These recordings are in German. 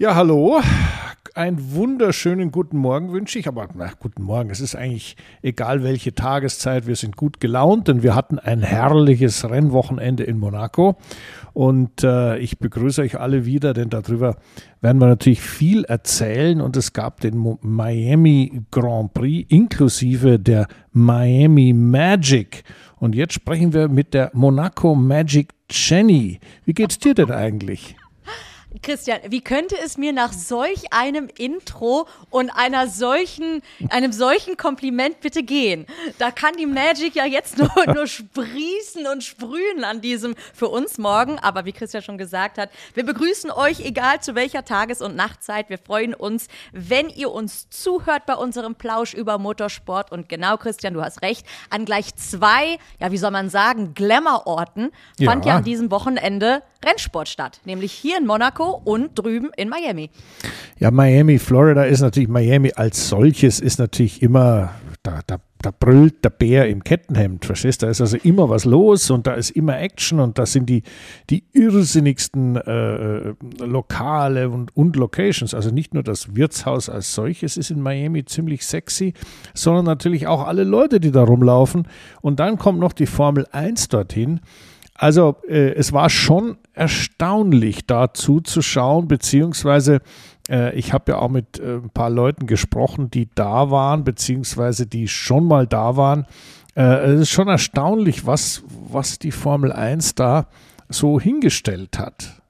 Ja, hallo. Einen wunderschönen guten Morgen wünsche ich, aber na, guten Morgen. Es ist eigentlich egal welche Tageszeit. Wir sind gut gelaunt, denn wir hatten ein herrliches Rennwochenende in Monaco. Und äh, ich begrüße euch alle wieder, denn darüber werden wir natürlich viel erzählen. Und es gab den Miami Grand Prix inklusive der Miami Magic. Und jetzt sprechen wir mit der Monaco Magic Jenny. Wie geht's dir denn eigentlich? Christian, wie könnte es mir nach solch einem Intro und einer solchen, einem solchen Kompliment bitte gehen? Da kann die Magic ja jetzt nur, nur sprießen und sprühen an diesem für uns morgen. Aber wie Christian schon gesagt hat, wir begrüßen euch, egal zu welcher Tages- und Nachtzeit. Wir freuen uns, wenn ihr uns zuhört bei unserem Plausch über Motorsport. Und genau, Christian, du hast recht, an gleich zwei, ja, wie soll man sagen, Glamour-Orten fand ja. ja an diesem Wochenende Rennsport statt, nämlich hier in Monaco und drüben in Miami. Ja, Miami, Florida ist natürlich, Miami als solches ist natürlich immer, da, da, da brüllt der Bär im Kettenhemd, verstehst du? Da ist also immer was los und da ist immer Action und da sind die, die irrsinnigsten äh, Lokale und, und Locations. Also nicht nur das Wirtshaus als solches ist in Miami ziemlich sexy, sondern natürlich auch alle Leute, die da rumlaufen. Und dann kommt noch die Formel 1 dorthin. Also äh, es war schon erstaunlich, da zuzuschauen, beziehungsweise äh, ich habe ja auch mit äh, ein paar Leuten gesprochen, die da waren, beziehungsweise die schon mal da waren. Äh, es ist schon erstaunlich, was, was die Formel 1 da so hingestellt hat.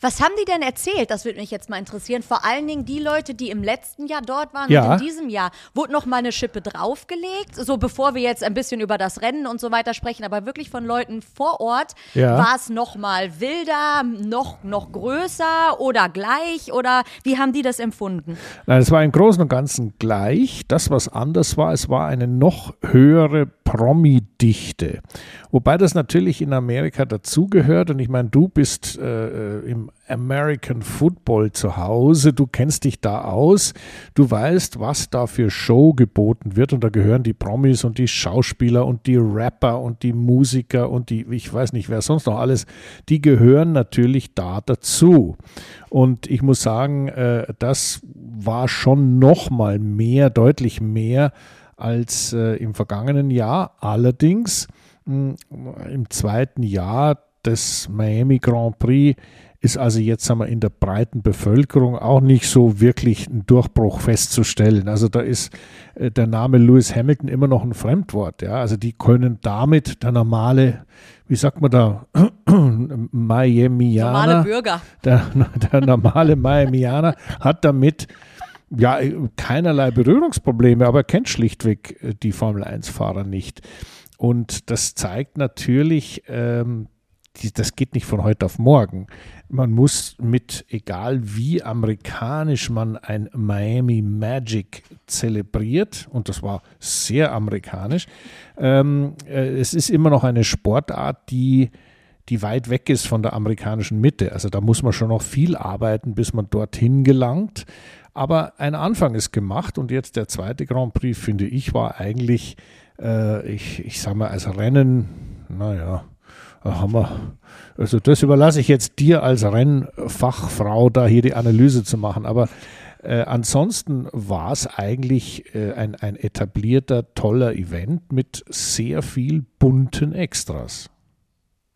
Was haben die denn erzählt? Das würde mich jetzt mal interessieren. Vor allen Dingen die Leute, die im letzten Jahr dort waren ja. und in diesem Jahr. Wurde noch mal eine Schippe draufgelegt? So bevor wir jetzt ein bisschen über das Rennen und so weiter sprechen, aber wirklich von Leuten vor Ort. Ja. War es noch mal wilder, noch, noch größer oder gleich? Oder wie haben die das empfunden? Nein, es war im Großen und Ganzen gleich. Das, was anders war, es war eine noch höhere Promi-Dichte. Wobei das natürlich in Amerika dazugehört. Und ich meine, du bist äh, im American Football zu Hause, du kennst dich da aus, du weißt, was da für Show geboten wird. Und da gehören die Promis und die Schauspieler und die Rapper und die Musiker und die, ich weiß nicht, wer sonst noch alles, die gehören natürlich da dazu. Und ich muss sagen, äh, das war schon noch mal mehr, deutlich mehr als äh, im vergangenen Jahr. Allerdings im zweiten Jahr des Miami Grand Prix ist also jetzt wir, in der breiten Bevölkerung auch nicht so wirklich ein Durchbruch festzustellen. Also da ist äh, der Name Lewis Hamilton immer noch ein Fremdwort. Ja? Also die können damit der normale, wie sagt man da, Miamianer, normale Bürger, der, der normale Miamianer hat damit ja, keinerlei Berührungsprobleme, aber er kennt schlichtweg äh, die Formel 1-Fahrer nicht. Und das zeigt natürlich, ähm, die, das geht nicht von heute auf morgen. Man muss mit, egal wie amerikanisch man ein Miami Magic zelebriert, und das war sehr amerikanisch, ähm, äh, es ist immer noch eine Sportart, die die weit weg ist von der amerikanischen Mitte. Also da muss man schon noch viel arbeiten, bis man dorthin gelangt. Aber ein Anfang ist gemacht und jetzt der zweite Grand Prix, finde ich, war eigentlich, äh, ich, ich sage mal, als Rennen, naja, haben wir, also das überlasse ich jetzt dir als Rennfachfrau, da hier die Analyse zu machen. Aber äh, ansonsten war es eigentlich äh, ein, ein etablierter, toller Event mit sehr viel bunten Extras.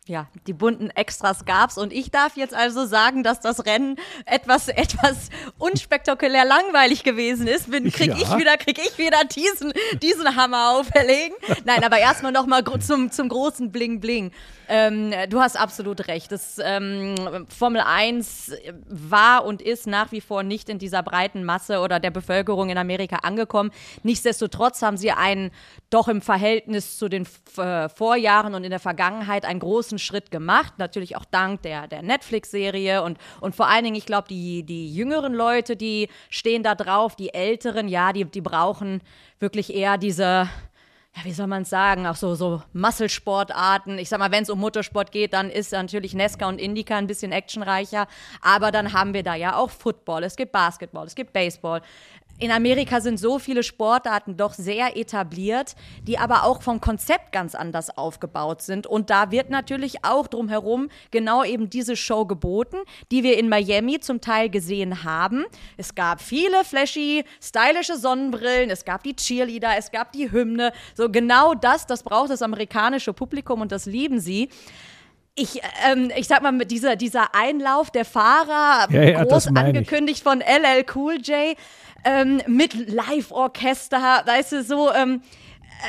Ja, die bunten Extras gab's und ich darf jetzt also sagen, dass das Rennen etwas etwas unspektakulär langweilig gewesen ist. Bin, krieg ja. ich wieder krieg ich wieder diesen diesen Hammer auferlegen. Nein, aber erstmal noch mal zum zum großen Bling Bling. Ähm, du hast absolut recht. Das, ähm, Formel 1 war und ist nach wie vor nicht in dieser breiten Masse oder der Bevölkerung in Amerika angekommen. Nichtsdestotrotz haben sie einen doch im Verhältnis zu den äh, Vorjahren und in der Vergangenheit einen großen Schritt gemacht. Natürlich auch dank der, der Netflix-Serie und, und vor allen Dingen, ich glaube, die, die jüngeren Leute, die stehen da drauf, die älteren, ja, die, die brauchen wirklich eher diese ja, wie soll man sagen, auch so, so Muskelsportarten. Ich sag mal, wenn es um Motorsport geht, dann ist natürlich Nesca und Indica ein bisschen actionreicher. Aber dann haben wir da ja auch Football, es gibt Basketball, es gibt Baseball. In Amerika sind so viele Sportarten doch sehr etabliert, die aber auch vom Konzept ganz anders aufgebaut sind. Und da wird natürlich auch drumherum genau eben diese Show geboten, die wir in Miami zum Teil gesehen haben. Es gab viele flashy, stylische Sonnenbrillen, es gab die Cheerleader, es gab die Hymne. So genau das, das braucht das amerikanische Publikum und das lieben sie ich, ähm, ich sag mal, mit dieser, dieser Einlauf der Fahrer, ja, ja, groß angekündigt ich. von LL Cool J, ähm, mit Live-Orchester, weißt du, so, ähm,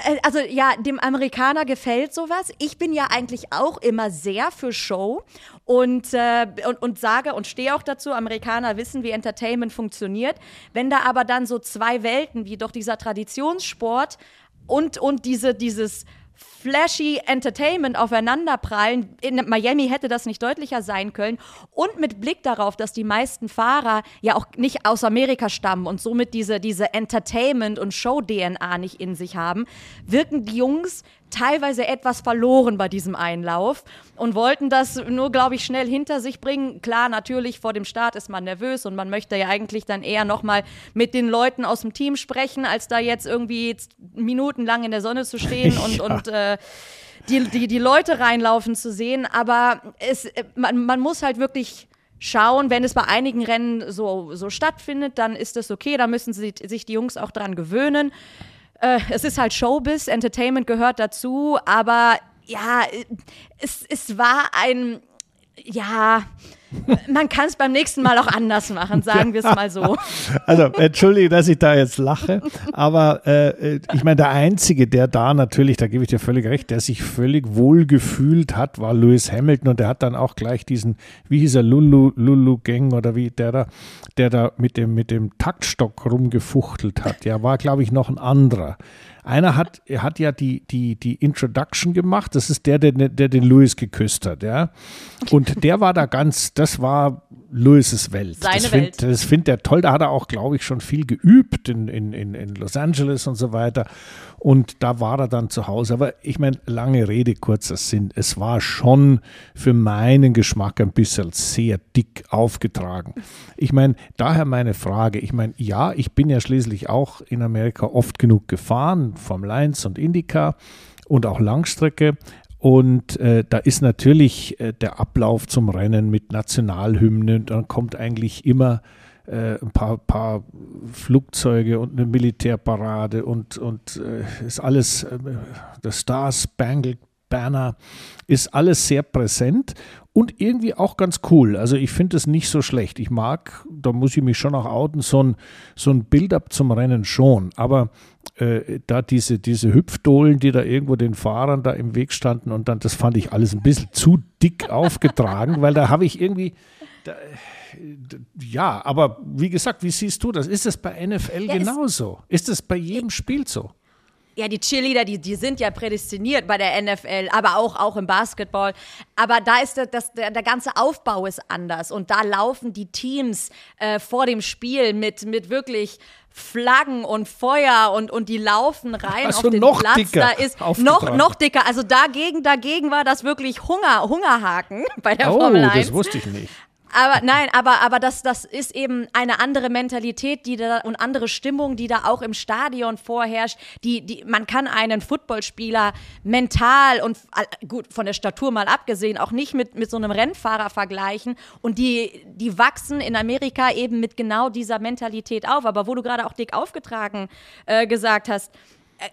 äh, also ja, dem Amerikaner gefällt sowas. Ich bin ja eigentlich auch immer sehr für Show und, äh, und, und sage und stehe auch dazu, Amerikaner wissen, wie Entertainment funktioniert. Wenn da aber dann so zwei Welten, wie doch dieser Traditionssport und, und diese, dieses flashy Entertainment aufeinanderprallen. In Miami hätte das nicht deutlicher sein können. Und mit Blick darauf, dass die meisten Fahrer ja auch nicht aus Amerika stammen und somit diese, diese Entertainment- und Show-DNA nicht in sich haben, wirken die Jungs teilweise etwas verloren bei diesem Einlauf und wollten das nur, glaube ich, schnell hinter sich bringen. Klar, natürlich, vor dem Start ist man nervös und man möchte ja eigentlich dann eher nochmal mit den Leuten aus dem Team sprechen, als da jetzt irgendwie minutenlang in der Sonne zu stehen und, ja. und äh, die, die, die Leute reinlaufen zu sehen. Aber es, man, man muss halt wirklich schauen, wenn es bei einigen Rennen so, so stattfindet, dann ist das okay, da müssen sie, sich die Jungs auch dran gewöhnen äh, es ist halt Showbiz, Entertainment gehört dazu, aber ja, es, es war ein, ja, man kann es beim nächsten Mal auch anders machen, sagen wir es mal so. Also, entschuldige, dass ich da jetzt lache, aber äh, ich meine, der Einzige, der da natürlich, da gebe ich dir völlig recht, der sich völlig wohl gefühlt hat, war Lewis Hamilton und der hat dann auch gleich diesen, wie hieß er, Lulu, Lulu Gang oder wie der da, der da mit dem, mit dem Taktstock rumgefuchtelt hat. Der war, glaube ich, noch ein anderer. Einer hat, er hat ja die, die, die Introduction gemacht. Das ist der, der, der den Louis geküsst hat, ja. Und der war da ganz, das war Louis' Welt. Seine das Welt. Find, das findet er toll. Da hat er auch, glaube ich, schon viel geübt in, in, in Los Angeles und so weiter. Und da war er dann zu Hause. Aber ich meine, lange Rede, kurzer Sinn. Es war schon für meinen Geschmack ein bisschen sehr dick aufgetragen. Ich meine, daher meine Frage. Ich meine, ja, ich bin ja schließlich auch in Amerika oft genug gefahren, Formel 1 und Indycar und auch Langstrecke. Und äh, da ist natürlich äh, der Ablauf zum Rennen mit Nationalhymnen. Dann kommt eigentlich immer äh, ein paar, paar Flugzeuge und eine Militärparade und, und äh, ist alles, äh, der Star Spangled Banner ist alles sehr präsent und irgendwie auch ganz cool. Also ich finde es nicht so schlecht. Ich mag, da muss ich mich schon auch outen, so ein, so ein Build-up zum Rennen schon. Aber äh, da diese, diese Hüpfdohlen, die da irgendwo den Fahrern da im Weg standen und dann, das fand ich alles ein bisschen zu dick aufgetragen, weil da habe ich irgendwie, da, ja, aber wie gesagt, wie siehst du das? Ist das bei NFL ja, genauso? Ist das bei jedem Spiel so? Ja, die Cheerleader, die, die sind ja prädestiniert bei der NFL, aber auch, auch im Basketball. Aber da ist der, das, der, der ganze Aufbau ist anders. Und da laufen die Teams äh, vor dem Spiel mit, mit wirklich Flaggen und Feuer und, und die laufen rein also auf den noch Platz. Dicker da ist noch, noch dicker. Also dagegen, dagegen war das wirklich Hunger, Hungerhaken bei der oh, Formel 1. das wusste ich nicht aber nein, aber, aber das, das ist eben eine andere Mentalität, die da und andere Stimmung, die da auch im Stadion vorherrscht. Die, die, man kann einen Footballspieler mental und gut, von der Statur mal abgesehen, auch nicht mit, mit so einem Rennfahrer vergleichen. Und die, die wachsen in Amerika eben mit genau dieser Mentalität auf. Aber wo du gerade auch dick aufgetragen äh, gesagt hast,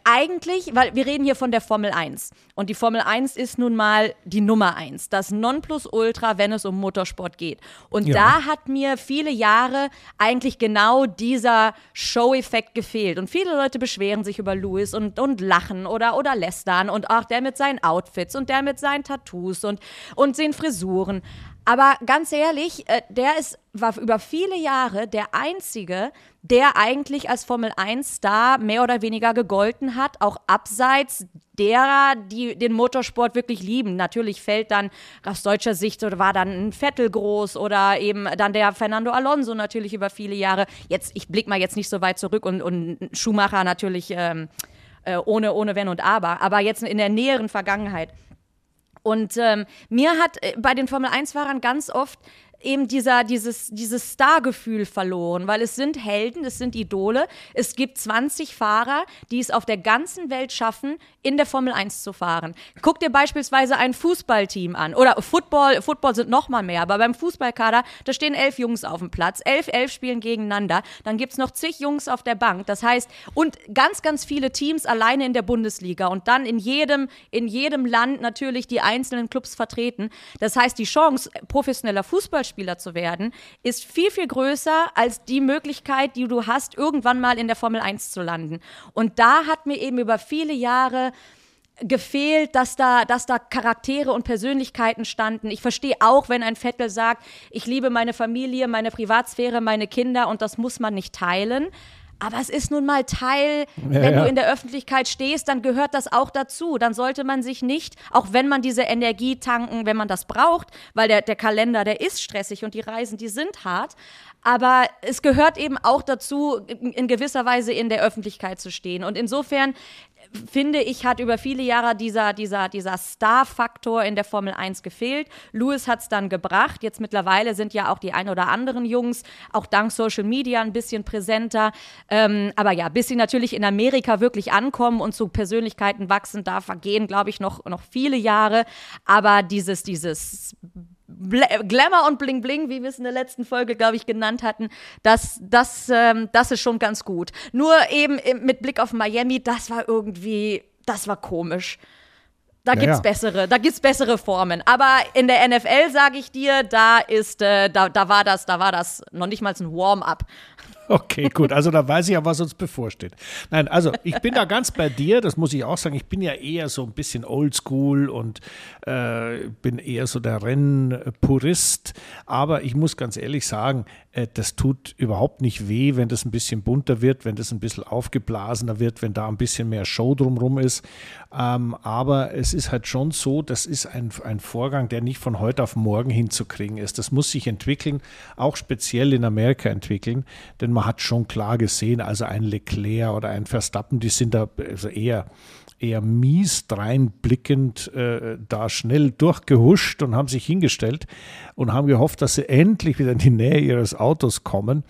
eigentlich, weil wir reden hier von der Formel 1 und die Formel 1 ist nun mal die Nummer 1, das Nonplusultra, wenn es um Motorsport geht. Und ja. da hat mir viele Jahre eigentlich genau dieser Show-Effekt gefehlt. Und viele Leute beschweren sich über Lewis und, und lachen oder, oder lästern und auch der mit seinen Outfits und der mit seinen Tattoos und, und den Frisuren. Aber ganz ehrlich, äh, der ist, war über viele Jahre der Einzige, der eigentlich als Formel 1-Star mehr oder weniger gegolten hat, auch abseits derer, die den Motorsport wirklich lieben. Natürlich fällt dann aus deutscher Sicht oder war dann ein Vettel groß oder eben dann der Fernando Alonso natürlich über viele Jahre. Jetzt, ich blicke mal jetzt nicht so weit zurück und, und Schumacher natürlich ähm, äh, ohne, ohne Wenn und Aber, aber jetzt in der näheren Vergangenheit. Und ähm, mir hat äh, bei den Formel-1-Fahrern ganz oft eben dieser, dieses, dieses Star-Gefühl verloren, weil es sind Helden, es sind Idole. Es gibt 20 Fahrer, die es auf der ganzen Welt schaffen, in der Formel 1 zu fahren. Guck dir beispielsweise ein Fußballteam an oder Football, Football sind noch mal mehr, aber beim Fußballkader, da stehen elf Jungs auf dem Platz, elf, elf spielen gegeneinander, dann gibt es noch zig Jungs auf der Bank. Das heißt, und ganz, ganz viele Teams alleine in der Bundesliga und dann in jedem, in jedem Land natürlich die einzelnen Clubs vertreten. Das heißt, die Chance, professioneller Fußballspieler zu werden, ist viel, viel größer als die Möglichkeit, die du hast, irgendwann mal in der Formel 1 zu landen. Und da hat mir eben über viele Jahre gefehlt, dass da, dass da Charaktere und Persönlichkeiten standen. Ich verstehe auch, wenn ein Vettel sagt, ich liebe meine Familie, meine Privatsphäre, meine Kinder und das muss man nicht teilen. Aber es ist nun mal Teil, ja, wenn ja. du in der Öffentlichkeit stehst, dann gehört das auch dazu. Dann sollte man sich nicht, auch wenn man diese Energie tanken, wenn man das braucht, weil der, der Kalender, der ist stressig und die Reisen, die sind hart. Aber es gehört eben auch dazu, in gewisser Weise in der Öffentlichkeit zu stehen. Und insofern finde ich, hat über viele Jahre dieser, dieser, dieser Star-Faktor in der Formel 1 gefehlt. Lewis hat es dann gebracht. Jetzt mittlerweile sind ja auch die ein oder anderen Jungs, auch dank Social Media, ein bisschen präsenter. Ähm, aber ja, bis sie natürlich in Amerika wirklich ankommen und zu Persönlichkeiten wachsen, da vergehen, glaube ich, noch, noch viele Jahre. Aber dieses, dieses Glamour und Bling Bling, wie wir es in der letzten Folge, glaube ich, genannt hatten, das, das, ähm, das ist schon ganz gut. Nur eben mit Blick auf Miami, das war irgendwie, das war komisch. Da gibt's ja. bessere, da gibt's bessere Formen. Aber in der NFL sage ich dir, da ist, äh, da, da war das, da war das noch nicht mal ein Warm-up. Okay, gut. Also da weiß ich ja, was uns bevorsteht. Nein, also ich bin da ganz bei dir, das muss ich auch sagen. Ich bin ja eher so ein bisschen oldschool und äh, bin eher so der Rennpurist. Aber ich muss ganz ehrlich sagen, das tut überhaupt nicht weh, wenn das ein bisschen bunter wird, wenn das ein bisschen aufgeblasener wird, wenn da ein bisschen mehr Show drumherum ist. Ähm, aber es ist halt schon so, das ist ein, ein Vorgang, der nicht von heute auf morgen hinzukriegen ist. Das muss sich entwickeln, auch speziell in Amerika entwickeln, denn man hat schon klar gesehen, also ein Leclerc oder ein Verstappen, die sind da also eher eher mies dreinblickend äh, da schnell durchgehuscht und haben sich hingestellt und haben gehofft, dass sie endlich wieder in die Nähe ihres Autos kommen,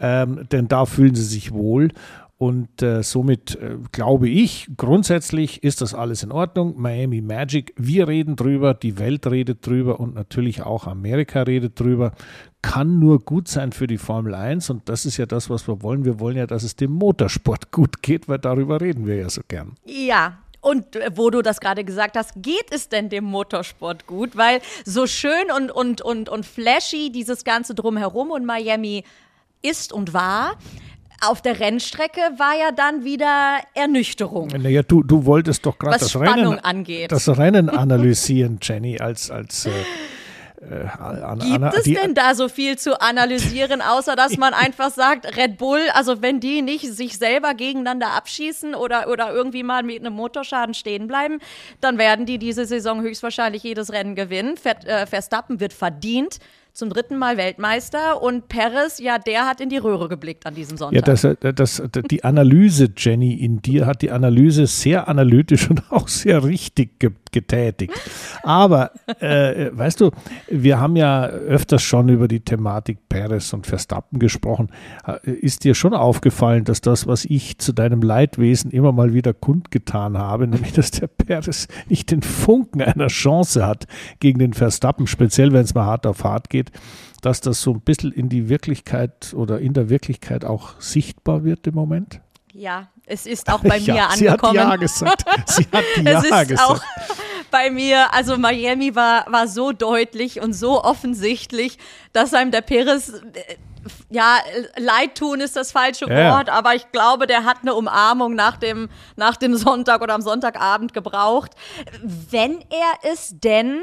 ähm, denn da fühlen sie sich wohl. Und äh, somit äh, glaube ich, grundsätzlich ist das alles in Ordnung. Miami Magic, wir reden drüber, die Welt redet drüber und natürlich auch Amerika redet drüber. Kann nur gut sein für die Formel 1 und das ist ja das, was wir wollen. Wir wollen ja, dass es dem Motorsport gut geht, weil darüber reden wir ja so gern. Ja, und äh, wo du das gerade gesagt hast, geht es denn dem Motorsport gut? Weil so schön und, und, und, und flashy dieses Ganze drumherum und Miami ist und war, auf der Rennstrecke war ja dann wieder Ernüchterung. Naja, du, du wolltest doch gerade das, Rennen, angeht. das Rennen analysieren, Jenny, als, als äh, äh, an, Gibt an, es die, denn da so viel zu analysieren, außer dass man einfach sagt, Red Bull, also wenn die nicht sich selber gegeneinander abschießen oder, oder irgendwie mal mit einem Motorschaden stehen bleiben, dann werden die diese Saison höchstwahrscheinlich jedes Rennen gewinnen. Äh, Verstappen wird verdient zum dritten Mal Weltmeister und Perez, ja, der hat in die Röhre geblickt an diesem Sonntag. Ja, das, äh, das, die Analyse, Jenny, in dir hat die Analyse sehr analytisch und auch sehr richtig getätigt. Aber, äh, weißt du, wir haben ja öfters schon über die Thematik Perez und Verstappen gesprochen. Äh, ist dir schon aufgefallen, dass das, was ich zu deinem Leidwesen immer mal wieder kundgetan habe, nämlich, dass der Perez nicht den Funken einer Chance hat gegen den Verstappen, speziell wenn es mal hart auf hart geht, dass das so ein bisschen in die Wirklichkeit oder in der Wirklichkeit auch sichtbar wird im Moment? Ja, es ist auch bei mir ja, angekommen. Sie hat ja gesagt. Sie hat ja es ist gesagt. Auch bei mir, also Miami war, war so deutlich und so offensichtlich, dass einem der Perez äh, ja, leid tun ist das falsche ja. Wort, aber ich glaube, der hat eine Umarmung nach dem, nach dem Sonntag oder am Sonntagabend gebraucht. Wenn er es denn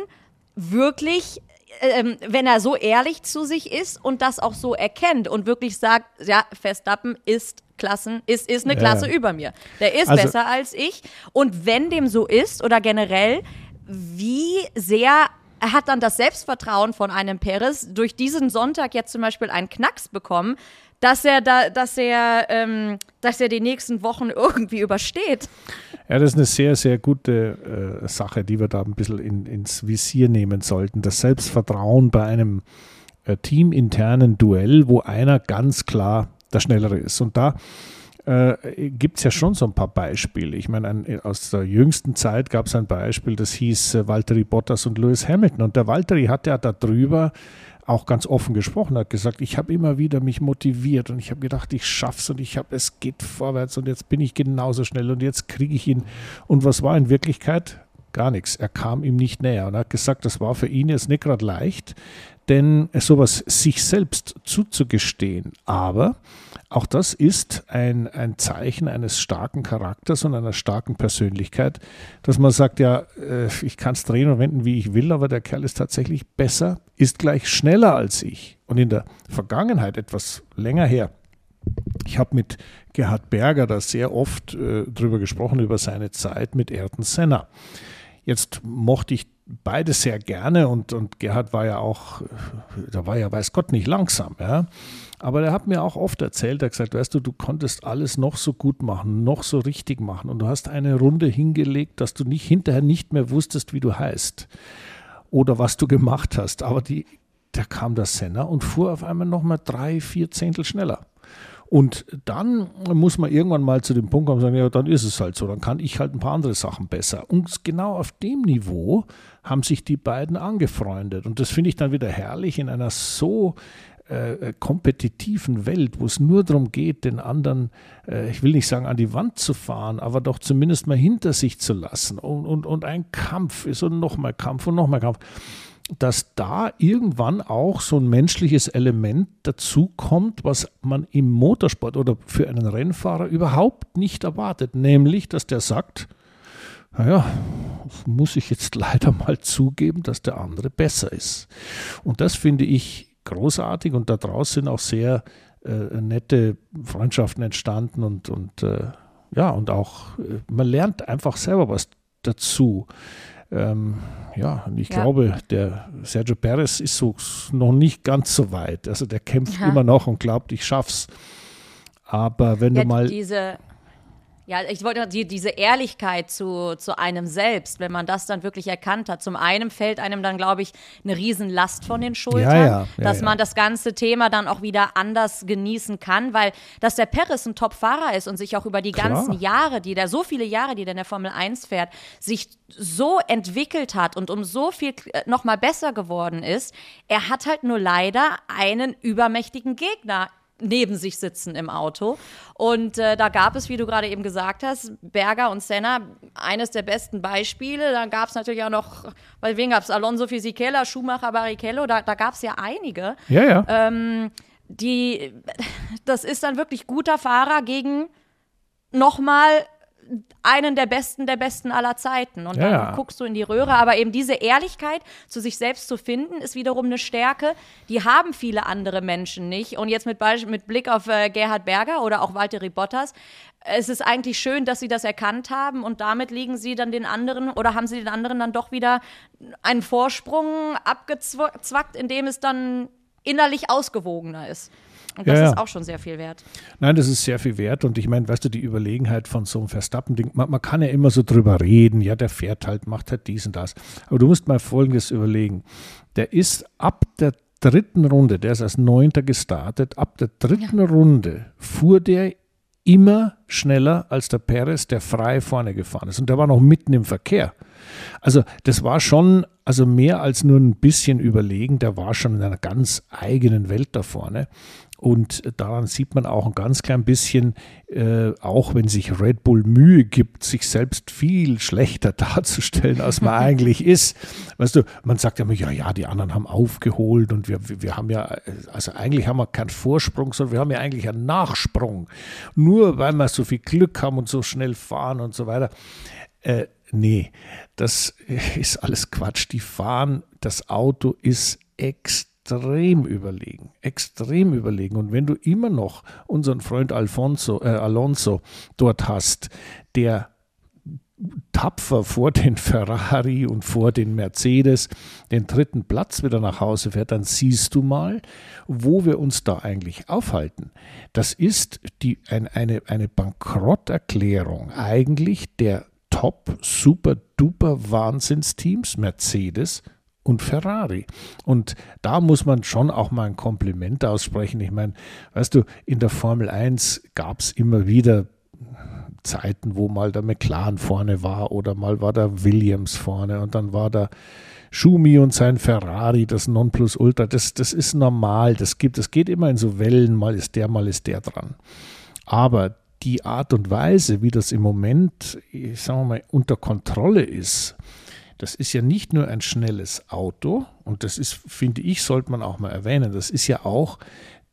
wirklich ähm, wenn er so ehrlich zu sich ist und das auch so erkennt und wirklich sagt, ja, Verstappen ist Klassen, ist, ist eine Klasse ja. über mir. Der ist also, besser als ich. Und wenn dem so ist oder generell, wie sehr hat dann das Selbstvertrauen von einem Perez durch diesen Sonntag jetzt zum Beispiel einen Knacks bekommen, dass er da, dass er, ähm, dass er die nächsten Wochen irgendwie übersteht. Ja, das ist eine sehr, sehr gute äh, Sache, die wir da ein bisschen in, ins Visier nehmen sollten. Das Selbstvertrauen bei einem äh, teaminternen Duell, wo einer ganz klar der Schnellere ist. Und da äh, gibt es ja schon so ein paar Beispiele. Ich meine, ein, aus der jüngsten Zeit gab es ein Beispiel, das hieß äh, Valtteri Bottas und Lewis Hamilton. Und der Valtteri hat ja darüber auch ganz offen gesprochen, hat gesagt, ich habe immer wieder mich motiviert und ich habe gedacht, ich schaff's und ich habe, es geht vorwärts und jetzt bin ich genauso schnell und jetzt kriege ich ihn. Und was war in Wirklichkeit? Gar nichts. Er kam ihm nicht näher und hat gesagt, das war für ihn jetzt nicht gerade leicht, denn sowas sich selbst zuzugestehen. Aber auch das ist ein, ein Zeichen eines starken Charakters und einer starken Persönlichkeit, dass man sagt, ja, äh, ich kann es drehen und wenden, wie ich will, aber der Kerl ist tatsächlich besser, ist gleich schneller als ich. Und in der Vergangenheit, etwas länger her, ich habe mit Gerhard Berger da sehr oft äh, drüber gesprochen, über seine Zeit mit Ayrton Senna. Jetzt mochte ich beide sehr gerne und, und Gerhard war ja auch, da war ja weiß Gott nicht langsam, ja. Aber er hat mir auch oft erzählt, er hat gesagt, weißt du, du konntest alles noch so gut machen, noch so richtig machen und du hast eine Runde hingelegt, dass du nicht hinterher nicht mehr wusstest, wie du heißt oder was du gemacht hast. Aber die, da kam der Senna und fuhr auf einmal nochmal drei, vier Zehntel schneller. Und dann muss man irgendwann mal zu dem Punkt kommen und sagen, ja, dann ist es halt so, dann kann ich halt ein paar andere Sachen besser. Und genau auf dem Niveau haben sich die beiden angefreundet. Und das finde ich dann wieder herrlich in einer so äh, kompetitiven Welt, wo es nur darum geht, den anderen, äh, ich will nicht sagen an die Wand zu fahren, aber doch zumindest mal hinter sich zu lassen. Und, und, und ein Kampf ist und nochmal Kampf und nochmal Kampf dass da irgendwann auch so ein menschliches Element dazukommt, was man im Motorsport oder für einen Rennfahrer überhaupt nicht erwartet, nämlich dass der sagt, naja, muss ich jetzt leider mal zugeben, dass der andere besser ist. Und das finde ich großartig und daraus sind auch sehr äh, nette Freundschaften entstanden und, und äh, ja, und auch äh, man lernt einfach selber was dazu. Ähm, ja, und ich ja. glaube, der Sergio Perez ist so noch nicht ganz so weit. Also der kämpft ja. immer noch und glaubt, ich schaff's. Aber wenn ja, du mal. Diese, ja, ich wollte die, diese Ehrlichkeit zu, zu einem selbst, wenn man das dann wirklich erkannt hat. Zum einen fällt einem dann, glaube ich, eine Riesenlast von den Schultern, ja, ja, ja, dass man das ganze Thema dann auch wieder anders genießen kann, weil dass der Perez ein Top-Fahrer ist und sich auch über die Klar. ganzen Jahre, die der so viele Jahre, die der in der Formel 1 fährt, sich so entwickelt hat und um so viel äh, nochmal besser geworden ist, er hat halt nur leider einen übermächtigen Gegner neben sich sitzen im Auto. Und äh, da gab es, wie du gerade eben gesagt hast, Berger und Senna, eines der besten Beispiele. Dann gab es natürlich auch noch, weil wen gab es? Alonso Fisichella, Schumacher Barrichello, da, da gab es ja einige. Ja, ja. Ähm, die, das ist dann wirklich guter Fahrer gegen nochmal einen der besten der besten aller Zeiten. Und dann ja. guckst du in die Röhre. Aber eben diese Ehrlichkeit zu sich selbst zu finden, ist wiederum eine Stärke. Die haben viele andere Menschen nicht. Und jetzt mit, mit Blick auf äh, Gerhard Berger oder auch Walter Bottas, es ist eigentlich schön, dass sie das erkannt haben und damit liegen sie dann den anderen oder haben sie den anderen dann doch wieder einen Vorsprung abgezwackt, indem es dann innerlich ausgewogener ist. Und das ja, ist auch schon sehr viel wert. Nein, das ist sehr viel wert. Und ich meine, weißt du, die Überlegenheit von so einem Verstappen-Ding, man, man, kann ja immer so drüber reden, ja, der fährt halt, macht halt dies und das. Aber du musst mal Folgendes überlegen. Der ist ab der dritten Runde, der ist als Neunter gestartet, ab der dritten ja. Runde fuhr der immer schneller als der Perez, der frei vorne gefahren ist. Und der war noch mitten im Verkehr. Also das war schon, also mehr als nur ein bisschen überlegen, der war schon in einer ganz eigenen Welt da vorne. Und daran sieht man auch ein ganz klein bisschen, äh, auch wenn sich Red Bull Mühe gibt, sich selbst viel schlechter darzustellen, als man eigentlich ist. Weißt du, man sagt ja immer, ja, ja, die anderen haben aufgeholt und wir, wir haben ja, also eigentlich haben wir keinen Vorsprung, sondern wir haben ja eigentlich einen Nachsprung. Nur weil wir so viel Glück haben und so schnell fahren und so weiter. Äh, nee, das ist alles Quatsch. Die fahren, das Auto ist extrem überlegen, extrem überlegen. Und wenn du immer noch unseren Freund Alfonso, äh, Alonso dort hast, der tapfer vor den Ferrari und vor den Mercedes den dritten Platz wieder nach Hause fährt, dann siehst du mal, wo wir uns da eigentlich aufhalten. Das ist die, ein, eine, eine Bankrotterklärung eigentlich der Top, super, duper Wahnsinnsteams, Mercedes und Ferrari. Und da muss man schon auch mal ein Kompliment aussprechen. Ich meine, weißt du, in der Formel 1 gab es immer wieder Zeiten, wo mal der McLaren vorne war oder mal war der Williams vorne und dann war da Schumi und sein Ferrari, das Nonplusultra. Das, das ist normal, das gibt, das geht immer in so Wellen, mal ist der, mal ist der dran. Aber die Art und Weise, wie das im Moment, ich sage mal, unter Kontrolle ist, das ist ja nicht nur ein schnelles Auto und das ist, finde ich, sollte man auch mal erwähnen, das ist ja auch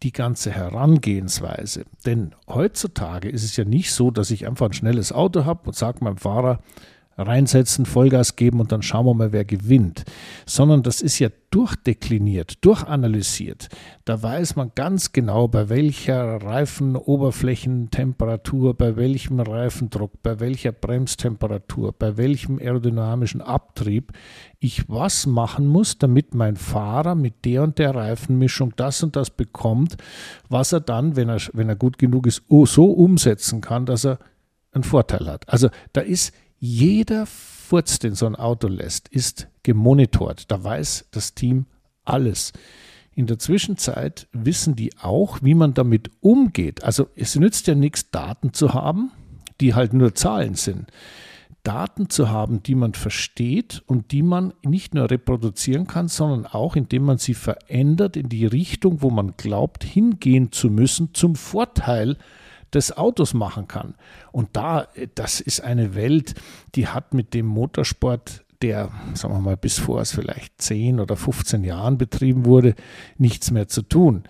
die ganze Herangehensweise. Denn heutzutage ist es ja nicht so, dass ich einfach ein schnelles Auto habe und sage meinem Fahrer, reinsetzen, Vollgas geben und dann schauen wir mal, wer gewinnt. Sondern das ist ja durchdekliniert, durchanalysiert. Da weiß man ganz genau, bei welcher Reifenoberflächentemperatur, bei welchem Reifendruck, bei welcher Bremstemperatur, bei welchem aerodynamischen Abtrieb ich was machen muss, damit mein Fahrer mit der und der Reifenmischung das und das bekommt, was er dann, wenn er, wenn er gut genug ist, so umsetzen kann, dass er einen Vorteil hat. Also da ist jeder Furz, den so ein Auto lässt, ist gemonitort. Da weiß das Team alles. In der Zwischenzeit wissen die auch, wie man damit umgeht. Also es nützt ja nichts, Daten zu haben, die halt nur Zahlen sind. Daten zu haben, die man versteht und die man nicht nur reproduzieren kann, sondern auch, indem man sie verändert in die Richtung, wo man glaubt, hingehen zu müssen, zum Vorteil des Autos machen kann. Und da, das ist eine Welt, die hat mit dem Motorsport der, sagen wir mal, bis vor vielleicht 10 oder 15 Jahren betrieben wurde, nichts mehr zu tun.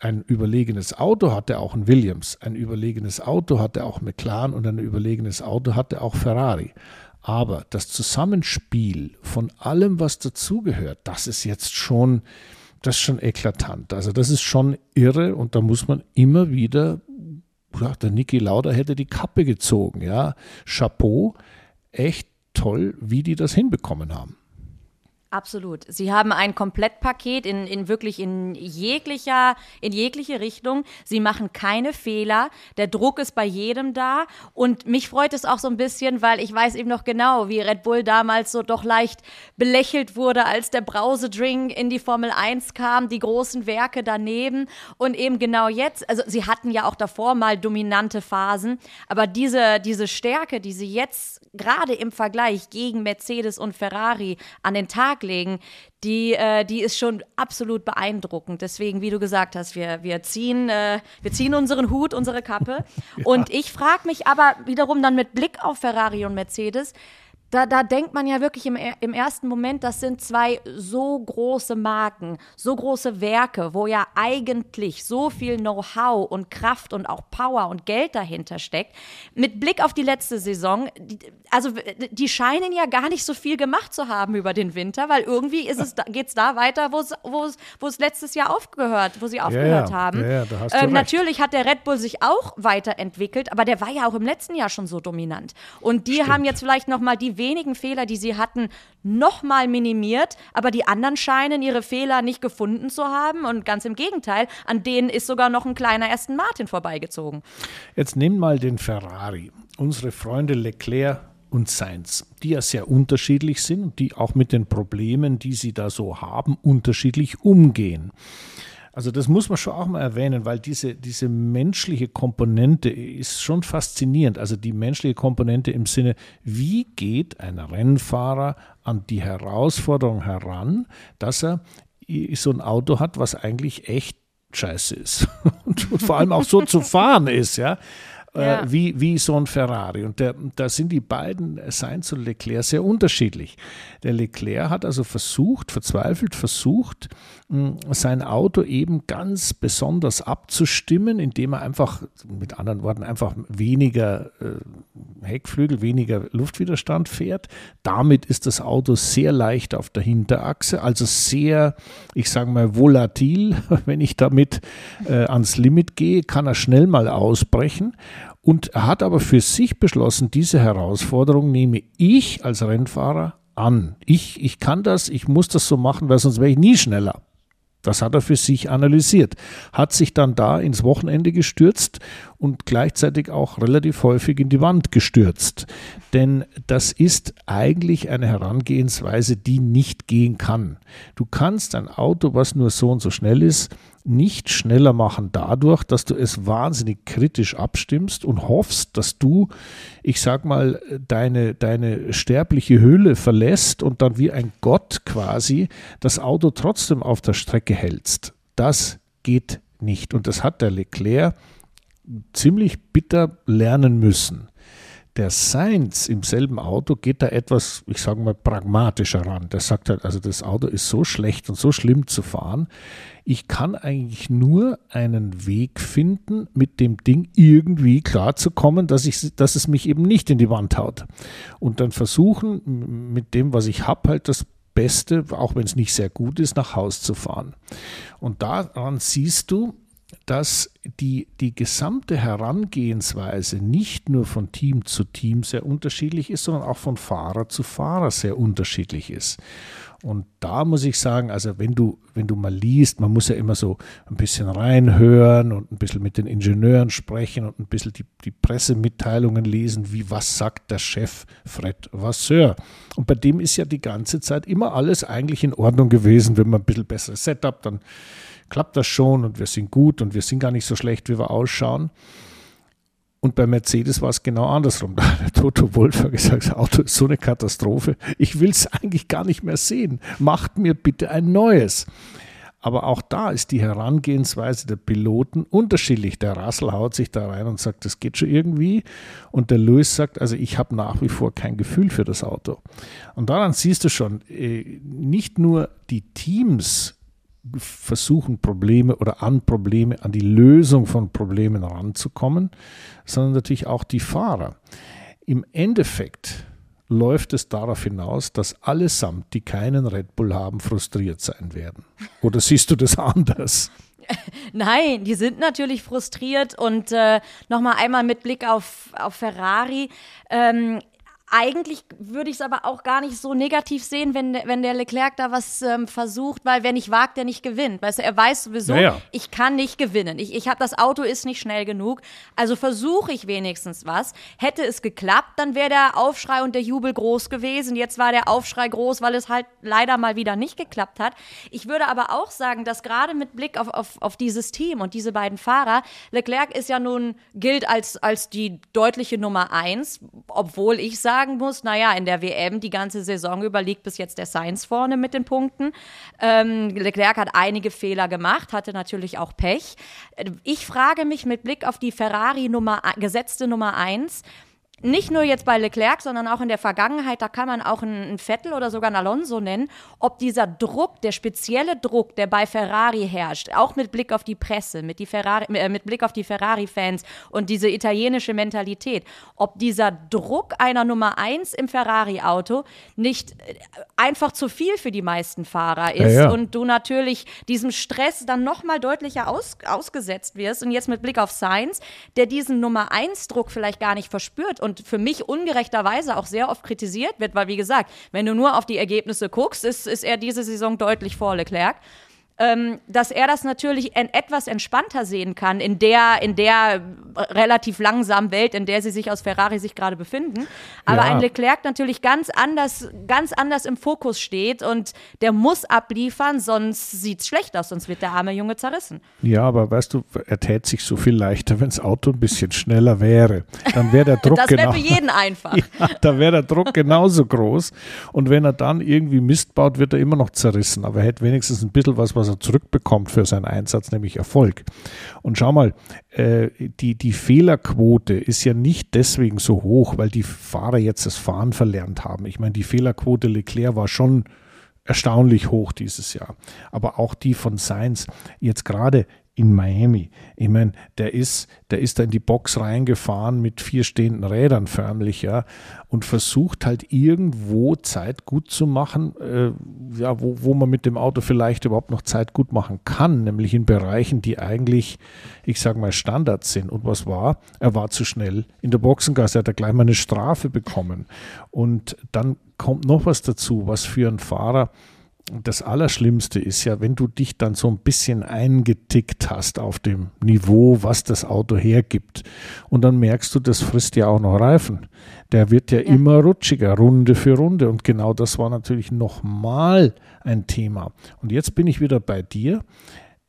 Ein überlegenes Auto hatte auch ein Williams, ein überlegenes Auto hatte auch McLaren und ein überlegenes Auto hatte auch Ferrari. Aber das Zusammenspiel von allem, was dazugehört, das ist jetzt schon, das ist schon eklatant. Also das ist schon irre und da muss man immer wieder ja, der Niki Lauda hätte die Kappe gezogen. Ja, Chapeau, echt toll, wie die das hinbekommen haben. Absolut. Sie haben ein Komplettpaket in, in wirklich in jeglicher, in jegliche Richtung. Sie machen keine Fehler. Der Druck ist bei jedem da. Und mich freut es auch so ein bisschen, weil ich weiß eben noch genau, wie Red Bull damals so doch leicht belächelt wurde, als der Brausedrink in die Formel 1 kam, die großen Werke daneben. Und eben genau jetzt, also sie hatten ja auch davor mal dominante Phasen, aber diese, diese Stärke, die sie jetzt gerade im Vergleich gegen Mercedes und Ferrari an den Tag legen, die, äh, die ist schon absolut beeindruckend. Deswegen, wie du gesagt hast, wir, wir, ziehen, äh, wir ziehen unseren Hut, unsere Kappe. ja. Und ich frage mich aber wiederum dann mit Blick auf Ferrari und Mercedes, da, da denkt man ja wirklich im, im ersten Moment, das sind zwei so große Marken, so große Werke, wo ja eigentlich so viel Know-how und Kraft und auch Power und Geld dahinter steckt. Mit Blick auf die letzte Saison, die, also die scheinen ja gar nicht so viel gemacht zu haben über den Winter, weil irgendwie ist es, geht es da weiter, wo es letztes Jahr aufgehört, wo sie aufgehört ja, haben. Ja, ähm, natürlich hat der Red Bull sich auch weiterentwickelt, aber der war ja auch im letzten Jahr schon so dominant. Und die Stimmt. haben jetzt vielleicht noch mal die wenigen Fehler, die sie hatten, nochmal minimiert, aber die anderen scheinen ihre Fehler nicht gefunden zu haben und ganz im Gegenteil, an denen ist sogar noch ein kleiner Aston Martin vorbeigezogen. Jetzt nimm mal den Ferrari. Unsere Freunde Leclerc und Sainz, die ja sehr unterschiedlich sind und die auch mit den Problemen, die sie da so haben, unterschiedlich umgehen. Also das muss man schon auch mal erwähnen, weil diese, diese menschliche Komponente ist schon faszinierend. Also die menschliche Komponente im Sinne, wie geht ein Rennfahrer an die Herausforderung heran, dass er so ein Auto hat, was eigentlich echt scheiße ist und, vor allem auch so zu fahren ist, ja. Äh, wie, wie so ein Ferrari. Und der, da sind die beiden, Sainz und Leclerc, sehr unterschiedlich. Der Leclerc hat also versucht, verzweifelt versucht, sein Auto eben ganz besonders abzustimmen, indem er einfach, mit anderen Worten, einfach weniger äh, Heckflügel, weniger Luftwiderstand fährt. Damit ist das Auto sehr leicht auf der Hinterachse, also sehr, ich sage mal, volatil. Wenn ich damit äh, ans Limit gehe, kann er schnell mal ausbrechen. Und er hat aber für sich beschlossen, diese Herausforderung nehme ich als Rennfahrer an. Ich, ich kann das, ich muss das so machen, weil sonst wäre ich nie schneller. Das hat er für sich analysiert, hat sich dann da ins Wochenende gestürzt und gleichzeitig auch relativ häufig in die Wand gestürzt. Denn das ist eigentlich eine Herangehensweise, die nicht gehen kann. Du kannst ein Auto, was nur so und so schnell ist, nicht schneller machen dadurch, dass du es wahnsinnig kritisch abstimmst und hoffst, dass du, ich sag mal, deine, deine sterbliche Hülle verlässt und dann wie ein Gott quasi das Auto trotzdem auf der Strecke hältst. Das geht nicht. Und das hat der Leclerc ziemlich bitter lernen müssen. Der Sainz im selben Auto geht da etwas, ich sage mal, pragmatischer ran. Der sagt halt, also das Auto ist so schlecht und so schlimm zu fahren. Ich kann eigentlich nur einen Weg finden, mit dem Ding irgendwie klarzukommen, dass, ich, dass es mich eben nicht in die Wand haut. Und dann versuchen, mit dem, was ich habe, halt das Beste, auch wenn es nicht sehr gut ist, nach Haus zu fahren. Und daran siehst du, dass die, die gesamte Herangehensweise nicht nur von Team zu Team sehr unterschiedlich ist, sondern auch von Fahrer zu Fahrer sehr unterschiedlich ist. Und da muss ich sagen, also wenn du, wenn du mal liest, man muss ja immer so ein bisschen reinhören und ein bisschen mit den Ingenieuren sprechen und ein bisschen die, die Pressemitteilungen lesen, wie was sagt der Chef Fred Vasseur. Und bei dem ist ja die ganze Zeit immer alles eigentlich in Ordnung gewesen, wenn man ein bisschen besseres Setup, dann klappt das schon und wir sind gut und wir sind gar nicht so schlecht, wie wir ausschauen. Und bei Mercedes war es genau andersrum. Da hat Toto Wolfer gesagt, das Auto ist so eine Katastrophe. Ich will es eigentlich gar nicht mehr sehen. Macht mir bitte ein neues. Aber auch da ist die Herangehensweise der Piloten unterschiedlich. Der Russell haut sich da rein und sagt, das geht schon irgendwie. Und der Lewis sagt, also ich habe nach wie vor kein Gefühl für das Auto. Und daran siehst du schon, äh, nicht nur die Teams versuchen, Probleme oder an Probleme, an die Lösung von Problemen ranzukommen, sondern natürlich auch die Fahrer. Im Endeffekt läuft es darauf hinaus, dass allesamt, die keinen Red Bull haben, frustriert sein werden. Oder siehst du das anders? Nein, die sind natürlich frustriert und äh, nochmal einmal mit Blick auf, auf Ferrari. Ähm, eigentlich würde ich es aber auch gar nicht so negativ sehen, wenn, wenn der Leclerc da was ähm, versucht, weil wer nicht wagt, der nicht gewinnt. Weißt du, er weiß sowieso, ja, ich kann nicht gewinnen. Ich, ich habe das Auto ist nicht schnell genug. Also versuche ich wenigstens was. Hätte es geklappt, dann wäre der Aufschrei und der Jubel groß gewesen. Jetzt war der Aufschrei groß, weil es halt leider mal wieder nicht geklappt hat. Ich würde aber auch sagen, dass gerade mit Blick auf, auf, auf dieses Team und diese beiden Fahrer, Leclerc ist ja nun, gilt als, als die deutliche Nummer eins, obwohl ich sage, sagen muss, naja, in der WM die ganze Saison über liegt bis jetzt der Sainz vorne mit den Punkten. Ähm, Leclerc hat einige Fehler gemacht, hatte natürlich auch Pech. Ich frage mich mit Blick auf die Ferrari Nummer, gesetzte Nummer eins, nicht nur jetzt bei Leclerc, sondern auch in der Vergangenheit, da kann man auch einen Vettel oder sogar einen Alonso nennen, ob dieser Druck, der spezielle Druck, der bei Ferrari herrscht, auch mit Blick auf die Presse, mit, die Ferrari, äh, mit Blick auf die Ferrari-Fans und diese italienische Mentalität, ob dieser Druck einer Nummer 1 im Ferrari-Auto nicht äh, einfach zu viel für die meisten Fahrer ist ja, ja. und du natürlich diesem Stress dann nochmal deutlicher aus, ausgesetzt wirst. Und jetzt mit Blick auf Sainz, der diesen Nummer 1-Druck vielleicht gar nicht verspürt und und für mich ungerechterweise auch sehr oft kritisiert wird, weil wie gesagt, wenn du nur auf die Ergebnisse guckst, ist, ist er diese Saison deutlich vor Leclerc ähm, dass er das natürlich en etwas entspannter sehen kann in der, in der relativ langsamen Welt, in der sie sich aus Ferrari sich gerade befinden. Aber ja. ein Leclerc natürlich ganz anders, ganz anders im Fokus steht und der muss abliefern, sonst sieht es schlecht aus, sonst wird der arme Junge zerrissen. Ja, aber weißt du, er täte sich so viel leichter, wenn das Auto ein bisschen schneller wäre. Dann wäre der Druck Das wäre für jeden einfach. ja, da wäre der Druck genauso groß. Und wenn er dann irgendwie Mist baut, wird er immer noch zerrissen. Aber er hätte wenigstens ein bisschen was, was was er zurückbekommt für seinen Einsatz, nämlich Erfolg. Und schau mal, äh, die, die Fehlerquote ist ja nicht deswegen so hoch, weil die Fahrer jetzt das Fahren verlernt haben. Ich meine, die Fehlerquote Leclerc war schon erstaunlich hoch dieses Jahr. Aber auch die von Sainz jetzt gerade in Miami. Ich meine, der ist, der ist da in die Box reingefahren mit vier stehenden Rädern förmlich, ja, und versucht halt irgendwo Zeit gut zu machen, äh, ja, wo, wo man mit dem Auto vielleicht überhaupt noch Zeit gut machen kann, nämlich in Bereichen, die eigentlich, ich sage mal, Standards sind. Und was war? Er war zu schnell in der Boxengasse, er hat da gleich mal eine Strafe bekommen. Und dann kommt noch was dazu, was für einen Fahrer das Allerschlimmste ist ja, wenn du dich dann so ein bisschen eingetickt hast auf dem Niveau, was das Auto hergibt. Und dann merkst du, das frisst ja auch noch Reifen. Der wird ja, ja. immer rutschiger, Runde für Runde. Und genau das war natürlich nochmal ein Thema. Und jetzt bin ich wieder bei dir.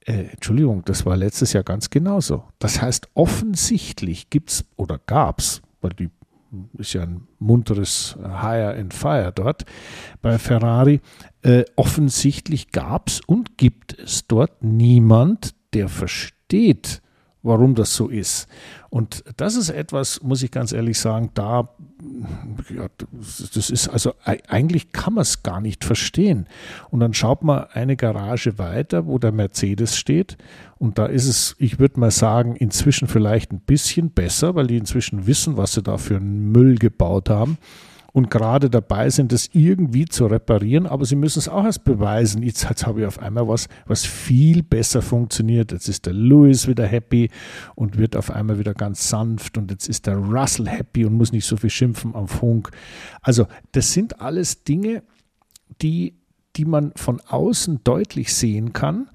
Äh, Entschuldigung, das war letztes Jahr ganz genauso. Das heißt, offensichtlich gibt es oder gab es, weil die ist ja ein munteres Hire and Fire dort bei Ferrari. Äh, offensichtlich gab es und gibt es dort niemand, der versteht, warum das so ist. Und das ist etwas, muss ich ganz ehrlich sagen, da, ja, das ist also, eigentlich kann man es gar nicht verstehen. Und dann schaut man eine Garage weiter, wo der Mercedes steht. Und da ist es, ich würde mal sagen, inzwischen vielleicht ein bisschen besser, weil die inzwischen wissen, was sie da für einen Müll gebaut haben und gerade dabei sind, das irgendwie zu reparieren, aber sie müssen es auch erst beweisen. Jetzt, jetzt habe ich auf einmal was, was viel besser funktioniert. Jetzt ist der Lewis wieder happy und wird auf einmal wieder ganz sanft und jetzt ist der Russell happy und muss nicht so viel schimpfen am Funk. Also das sind alles Dinge, die, die man von außen deutlich sehen kann.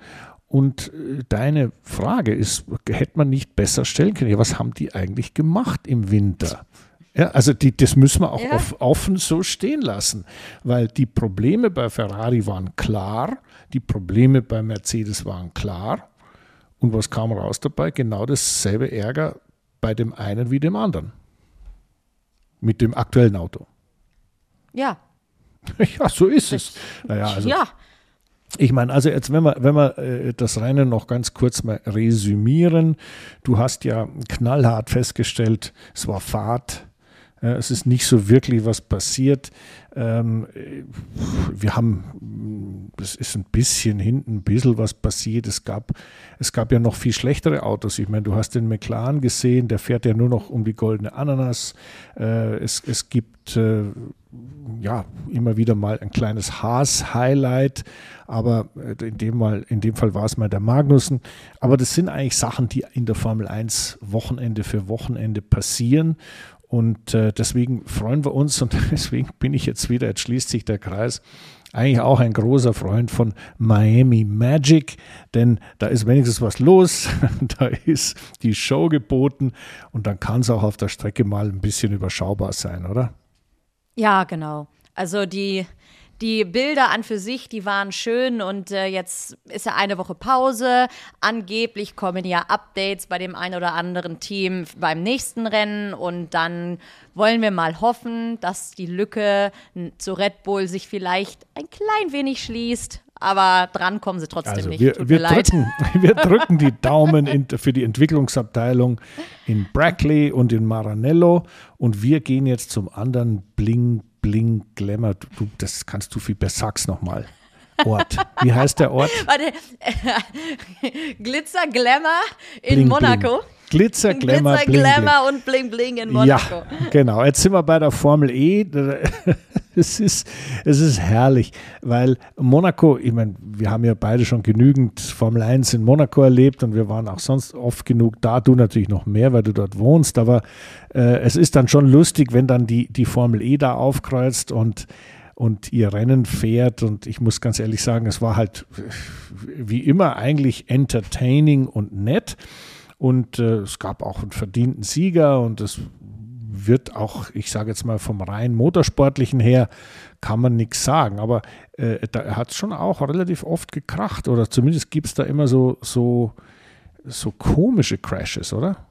Und äh, deine Frage ist, hätte man nicht besser stellen können? Ja, was haben die eigentlich gemacht im Winter? Ja, also die, das müssen wir auch ja. offen so stehen lassen, weil die Probleme bei Ferrari waren klar, die Probleme bei Mercedes waren klar. Und was kam raus dabei? Genau dasselbe Ärger bei dem einen wie dem anderen. Mit dem aktuellen Auto. Ja. Ja, so ist es. Naja, also, ja. Ich meine, also jetzt, wenn wir, wenn wir äh, das Rennen noch ganz kurz mal resümieren, du hast ja knallhart festgestellt, es war Fahrt, es ist nicht so wirklich was passiert. Ähm, wir haben, es ist ein bisschen hinten ein bisschen was passiert. Es gab, es gab ja noch viel schlechtere Autos. Ich meine, du hast den McLaren gesehen, der fährt ja nur noch um die goldene Ananas. Äh, es, es gibt äh, ja immer wieder mal ein kleines Haas-Highlight, aber äh, in dem, mal, in dem Fall war es mal der Magnussen. Aber das sind eigentlich Sachen, die in der Formel 1 Wochenende für Wochenende passieren. Und äh, deswegen freuen wir uns und deswegen bin ich jetzt wieder, jetzt schließt sich der Kreis, eigentlich auch ein großer Freund von Miami Magic, denn da ist wenigstens was los, da ist die Show geboten und dann kann es auch auf der Strecke mal ein bisschen überschaubar sein, oder? Ja, genau. Also die, die Bilder an für sich, die waren schön und äh, jetzt ist ja eine Woche Pause. Angeblich kommen ja Updates bei dem einen oder anderen Team beim nächsten Rennen und dann wollen wir mal hoffen, dass die Lücke zu Red Bull sich vielleicht ein klein wenig schließt. Aber dran kommen sie trotzdem also nicht. Wir, wir drücken, wir drücken die Daumen in, für die Entwicklungsabteilung in Brackley und in Maranello. Und wir gehen jetzt zum anderen Bling Bling Glamour. Du, das kannst du viel besser. Sag's nochmal. Ort. Wie heißt der Ort? Warte. Glitzer Glamour in bling, Monaco. Bling. Glitzer, Glamour, Glitzer, bling, Glamour und Bling Bling in Monaco. Ja, genau. Jetzt sind wir bei der Formel E. Es ist, es ist herrlich, weil Monaco, ich meine, wir haben ja beide schon genügend Formel 1 in Monaco erlebt und wir waren auch sonst oft genug da. Du natürlich noch mehr, weil du dort wohnst. Aber äh, es ist dann schon lustig, wenn dann die, die Formel E da aufkreuzt und und ihr Rennen fährt. Und ich muss ganz ehrlich sagen, es war halt wie immer eigentlich entertaining und nett. Und äh, es gab auch einen verdienten Sieger und es wird auch, ich sage jetzt mal vom rein motorsportlichen her, kann man nichts sagen. Aber äh, da hat es schon auch relativ oft gekracht oder zumindest gibt es da immer so, so, so komische Crashes, oder?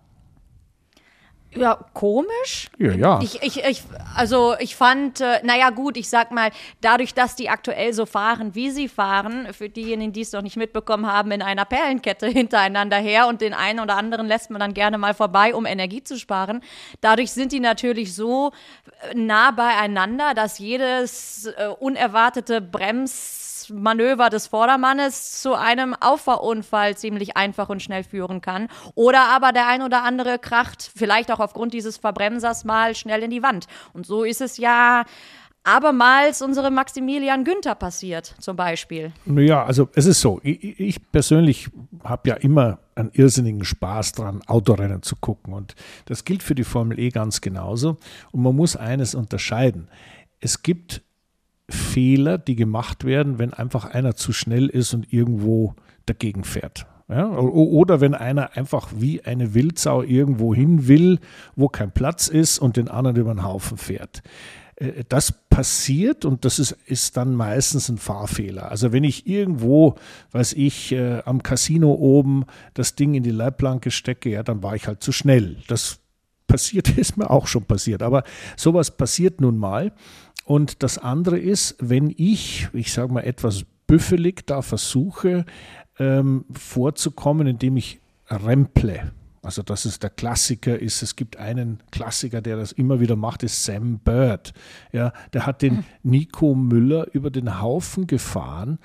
Ja, komisch. Ja, ja. Ich, ich, ich, also ich fand, äh, naja gut, ich sag mal, dadurch, dass die aktuell so fahren, wie sie fahren, für diejenigen, die es noch nicht mitbekommen haben, in einer Perlenkette hintereinander her und den einen oder anderen lässt man dann gerne mal vorbei, um Energie zu sparen. Dadurch sind die natürlich so äh, nah beieinander, dass jedes äh, unerwartete Brems Manöver des Vordermannes zu einem Auffahrunfall ziemlich einfach und schnell führen kann. Oder aber der ein oder andere kracht vielleicht auch aufgrund dieses Verbremsers mal schnell in die Wand. Und so ist es ja abermals unserem Maximilian Günther passiert, zum Beispiel. Naja, also es ist so, ich, ich persönlich habe ja immer einen irrsinnigen Spaß dran, Autorennen zu gucken. Und das gilt für die Formel E ganz genauso. Und man muss eines unterscheiden. Es gibt Fehler, die gemacht werden, wenn einfach einer zu schnell ist und irgendwo dagegen fährt. Ja, oder wenn einer einfach wie eine Wildsau irgendwo hin will, wo kein Platz ist und den anderen über den Haufen fährt. Äh, das passiert und das ist, ist dann meistens ein Fahrfehler. Also wenn ich irgendwo, weiß ich, äh, am Casino oben das Ding in die Leitplanke stecke, ja, dann war ich halt zu schnell. Das passiert, ist mir auch schon passiert. Aber sowas passiert nun mal. Und das andere ist, wenn ich, ich sage mal, etwas büffelig da versuche, ähm, vorzukommen, indem ich remple. Also das ist der Klassiker ist, es gibt einen Klassiker, der das immer wieder macht, ist Sam Bird. Ja, der hat den Nico Müller über den Haufen gefahren,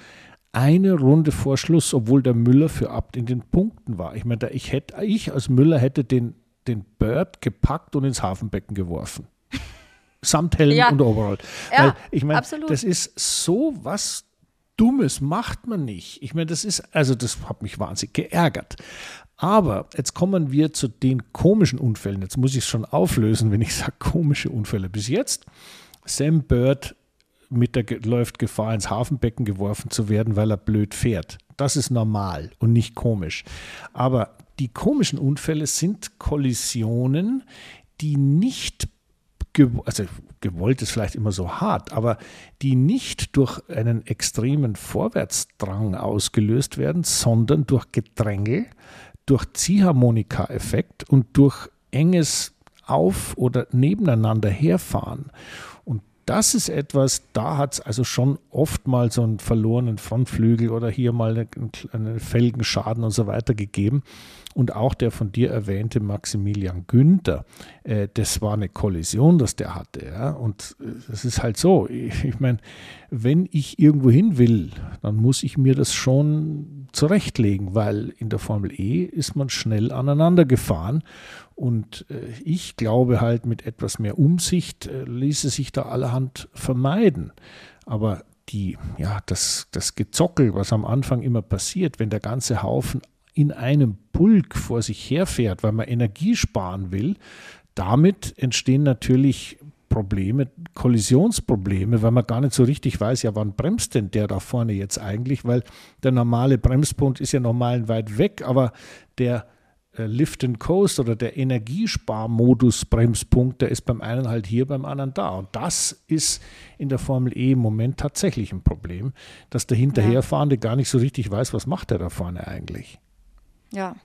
eine Runde vor Schluss, obwohl der Müller für Abt in den Punkten war. Ich meine, ich hätte, ich als Müller hätte den, den Bird gepackt und ins Hafenbecken geworfen. Samt Helm ja. und Overall. Ja, Weil, ich meine, das ist so was Dummes macht man nicht. Ich meine, das ist, also das hat mich wahnsinnig geärgert. Aber jetzt kommen wir zu den komischen Unfällen. Jetzt muss ich es schon auflösen, wenn ich sage komische Unfälle. Bis jetzt, Sam Bird mit der, läuft Gefahr, ins Hafenbecken geworfen zu werden, weil er blöd fährt. Das ist normal und nicht komisch. Aber die komischen Unfälle sind Kollisionen, die nicht also gewollt ist vielleicht immer so hart, aber die nicht durch einen extremen Vorwärtsdrang ausgelöst werden, sondern durch Gedränge, durch Ziehharmonika-Effekt und durch enges Auf- oder nebeneinander herfahren. Das ist etwas, da hat es also schon oft mal so einen verlorenen Frontflügel oder hier mal einen, Felgenschaden und so weiter gegeben. Und auch der von dir erwähnte Maximilian Günther, äh, das war eine Kollision, das der hatte. Ja? Und es äh, ist halt so, ich, ich meine, wenn ich irgendwo hin will, dann muss ich mir das schon zurechtlegen, weil in der Formel E ist man schnell aneinander gefahren. Und äh, ich glaube halt, mit etwas mehr Umsicht äh, ließe sich da allerhand vermeiden. Aber die, ja, das, das Gezockel, was am Anfang immer passiert, wenn der ganze Haufen in einem Pulk vor sich herfährt, weil man Energie sparen will, damit entstehen natürlich Probleme, Kollisionsprobleme, weil man gar nicht so richtig weiß, ja, wann bremst denn der da vorne jetzt eigentlich, weil der normale Bremspunkt ist ja normal weit weg, aber der Lift and Coast oder der Energiesparmodus Bremspunkt, der ist beim einen halt hier, beim anderen da. Und das ist in der Formel E im Moment tatsächlich ein Problem, dass der Hinterherfahrende gar nicht so richtig weiß, was macht er da vorne eigentlich. Ja.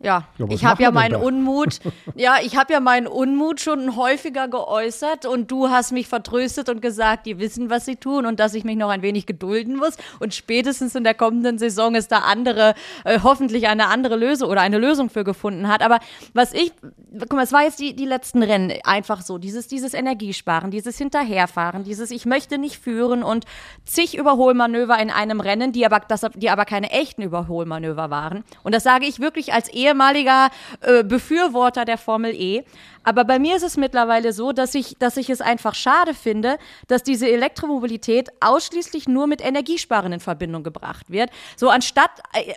Ja, ja ich habe ja meinen Unmut, ja, ich habe ja meinen Unmut schon häufiger geäußert und du hast mich vertröstet und gesagt, die wissen, was sie tun und dass ich mich noch ein wenig gedulden muss und spätestens in der kommenden Saison ist da andere, äh, hoffentlich eine andere Lösung oder eine Lösung für gefunden hat. Aber was ich, guck mal, es war jetzt die, die letzten Rennen einfach so, dieses, dieses Energiesparen, dieses Hinterherfahren, dieses ich möchte nicht führen und zig Überholmanöver in einem Rennen, die aber, das, die aber keine echten Überholmanöver waren. Und das sage ich wirklich als eher ehemaliger äh, Befürworter der Formel E. Aber bei mir ist es mittlerweile so, dass ich, dass ich es einfach schade finde, dass diese Elektromobilität ausschließlich nur mit Energiesparen in Verbindung gebracht wird. So anstatt, äh,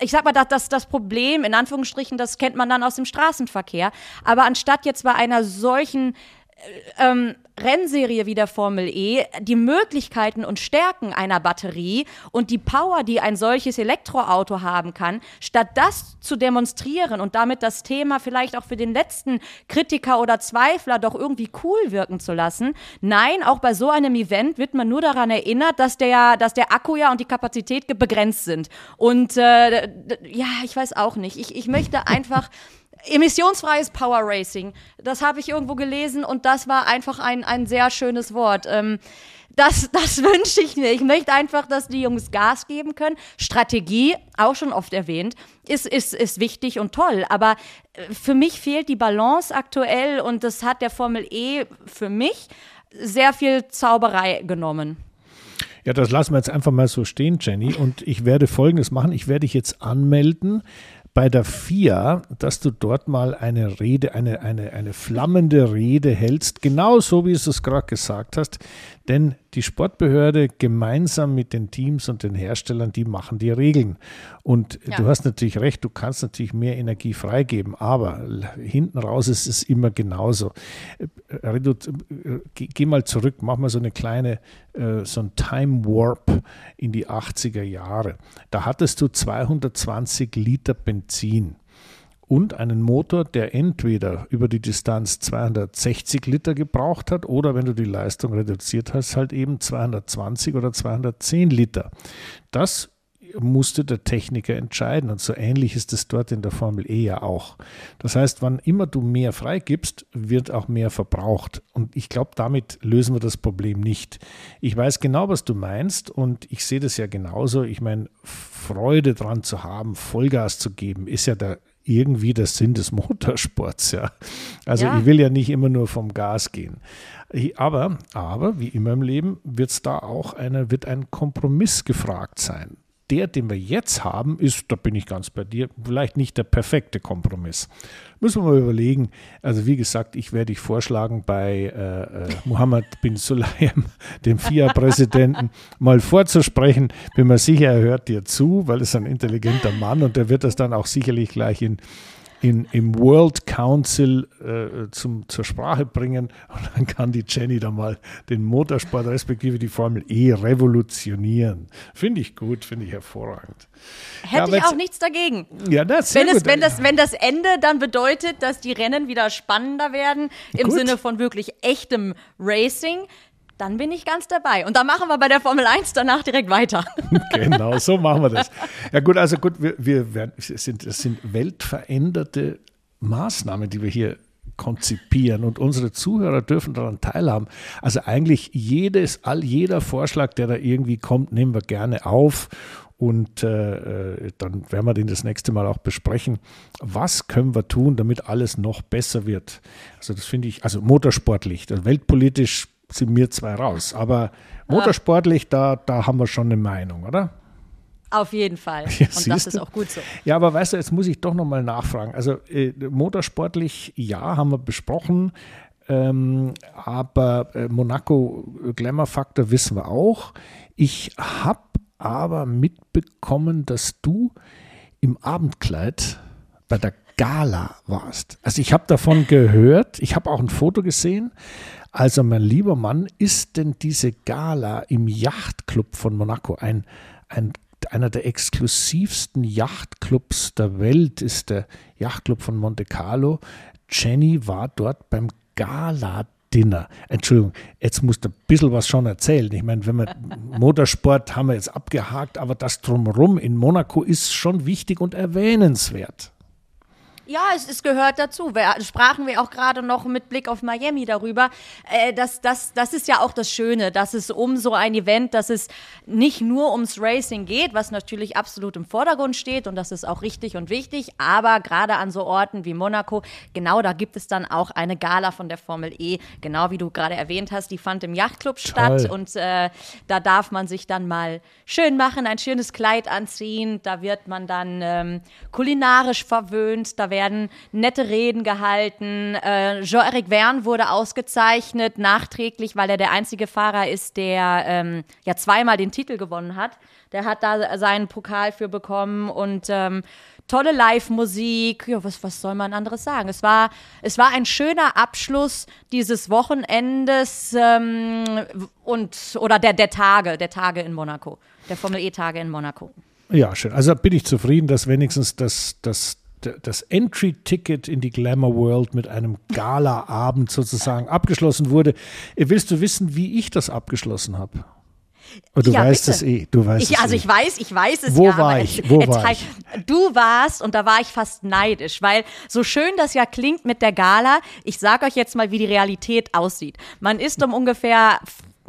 ich sag mal, das, das, das Problem, in Anführungsstrichen, das kennt man dann aus dem Straßenverkehr. Aber anstatt jetzt bei einer solchen ähm, Rennserie wie der Formel E die Möglichkeiten und Stärken einer Batterie und die Power, die ein solches Elektroauto haben kann, statt das zu demonstrieren und damit das Thema vielleicht auch für den letzten Kritiker oder Zweifler doch irgendwie cool wirken zu lassen. Nein, auch bei so einem Event wird man nur daran erinnert, dass der, dass der Akku ja und die Kapazität begrenzt sind. Und äh, ja, ich weiß auch nicht. Ich, ich möchte einfach emissionsfreies Power Racing. Das habe ich irgendwo gelesen und das war einfach ein, ein sehr schönes Wort. Ähm, das, das wünsche ich mir. Ich möchte einfach, dass die Jungs Gas geben können. Strategie, auch schon oft erwähnt, ist, ist, ist wichtig und toll. Aber äh, für mich fehlt die Balance aktuell und das hat der Formel E für mich sehr viel Zauberei genommen. Ja, das lassen wir jetzt einfach mal so stehen, Jenny. Und ich werde Folgendes machen. Ich werde dich jetzt anmelden bei der FIA, dass du dort mal eine Rede, eine, eine, eine flammende Rede hältst, genau so wie du es gerade gesagt hast. Denn die Sportbehörde gemeinsam mit den Teams und den Herstellern, die machen die Regeln. Und ja. du hast natürlich recht, du kannst natürlich mehr Energie freigeben, aber hinten raus ist es immer genauso. Äh, äh, geh mal zurück, mach mal so eine kleine, äh, so ein Time Warp in die 80er Jahre. Da hattest du 220 Liter Benzin und einen Motor, der entweder über die Distanz 260 Liter gebraucht hat oder wenn du die Leistung reduziert hast, halt eben 220 oder 210 Liter. Das musste der Techniker entscheiden. Und so ähnlich ist es dort in der Formel E ja auch. Das heißt, wann immer du mehr freigibst, wird auch mehr verbraucht. Und ich glaube, damit lösen wir das Problem nicht. Ich weiß genau, was du meinst und ich sehe das ja genauso. Ich meine, Freude dran zu haben, Vollgas zu geben, ist ja der irgendwie der Sinn des Motorsports, ja. Also ja. ich will ja nicht immer nur vom Gas gehen. Aber, aber wie immer im Leben wird es da auch eine, wird ein Kompromiss gefragt sein der, den wir jetzt haben, ist, da bin ich ganz bei dir, vielleicht nicht der perfekte Kompromiss. Müssen wir mal überlegen. Also wie gesagt, ich werde dich vorschlagen, bei äh, äh, Mohammed bin Sulayem, dem FIA-Präsidenten, mal vorzusprechen. Bin mir sicher, er hört dir zu, weil es ein intelligenter Mann und der wird das dann auch sicherlich gleich in in, im World Council äh, zum, zur Sprache bringen und dann kann die Jenny da mal den Motorsport respektive die Formel E revolutionieren. Finde ich gut, finde ich hervorragend. Hätte ja, ich auch nichts dagegen. Ja, das wenn, es, wenn, das, wenn das Ende dann bedeutet, dass die Rennen wieder spannender werden, im gut. Sinne von wirklich echtem Racing, dann bin ich ganz dabei. Und dann machen wir bei der Formel 1 danach direkt weiter. genau, so machen wir das. Ja gut, also gut, wir, wir werden, sind, das sind weltveränderte Maßnahmen, die wir hier konzipieren und unsere Zuhörer dürfen daran teilhaben. Also eigentlich jedes, all jeder Vorschlag, der da irgendwie kommt, nehmen wir gerne auf und äh, äh dann werden wir den das nächste Mal auch besprechen. Was können wir tun, damit alles noch besser wird? Also das finde ich, also motorsportlich, also weltpolitisch sind mir zwei raus. Aber motorsportlich, da, da haben wir schon eine Meinung, oder? Auf jeden Fall. Ja, und das ist auch gut so. Ja, aber weißt du, jetzt muss ich doch nochmal nachfragen. Also äh, motorsportlich, ja, haben wir besprochen. Ähm, aber äh, Monaco äh, Glamour Factor wissen wir auch. Ich habe aber mitbekommen, dass du im Abendkleid bei der Gala warst. Also ich habe davon gehört, ich habe auch ein Foto gesehen, also, mein lieber Mann, ist denn diese Gala im Yachtclub von Monaco ein, ein einer der exklusivsten Yachtclubs der Welt ist der Yachtclub von Monte Carlo. Jenny war dort beim Gala-Dinner. Entschuldigung, jetzt musst du ein bisschen was schon erzählen. Ich meine, wenn wir Motorsport haben wir jetzt abgehakt, aber das drumherum in Monaco ist schon wichtig und erwähnenswert. Ja, es, es gehört dazu. Wir, sprachen wir auch gerade noch mit Blick auf Miami darüber. Äh, das, das, das ist ja auch das Schöne, dass es um so ein Event, dass es nicht nur ums Racing geht, was natürlich absolut im Vordergrund steht und das ist auch richtig und wichtig, aber gerade an so Orten wie Monaco, genau da gibt es dann auch eine Gala von der Formel E, genau wie du gerade erwähnt hast, die fand im Yachtclub statt und äh, da darf man sich dann mal schön machen, ein schönes Kleid anziehen, da wird man dann ähm, kulinarisch verwöhnt, da werden werden nette Reden gehalten. Äh, Jean-Eric Verne wurde ausgezeichnet, nachträglich, weil er der einzige Fahrer ist, der ähm, ja zweimal den Titel gewonnen hat. Der hat da seinen Pokal für bekommen und ähm, tolle Live-Musik. Ja, was, was soll man anderes sagen? Es war, es war ein schöner Abschluss dieses Wochenendes ähm, und oder der, der Tage, der Tage in Monaco, der Formel E-Tage in Monaco. Ja, schön. Also bin ich zufrieden, dass wenigstens das, das das Entry-Ticket in die Glamour World mit einem Gala-Abend sozusagen abgeschlossen wurde. Willst du wissen, wie ich das abgeschlossen habe? Du ja, weißt bitte. es eh. Du weißt ich, es also eh. ich weiß, ich weiß es Wo ja. War ich? Wo war ich? Du warst und da war ich fast neidisch, weil so schön das ja klingt mit der Gala, ich sage euch jetzt mal, wie die Realität aussieht. Man ist um ungefähr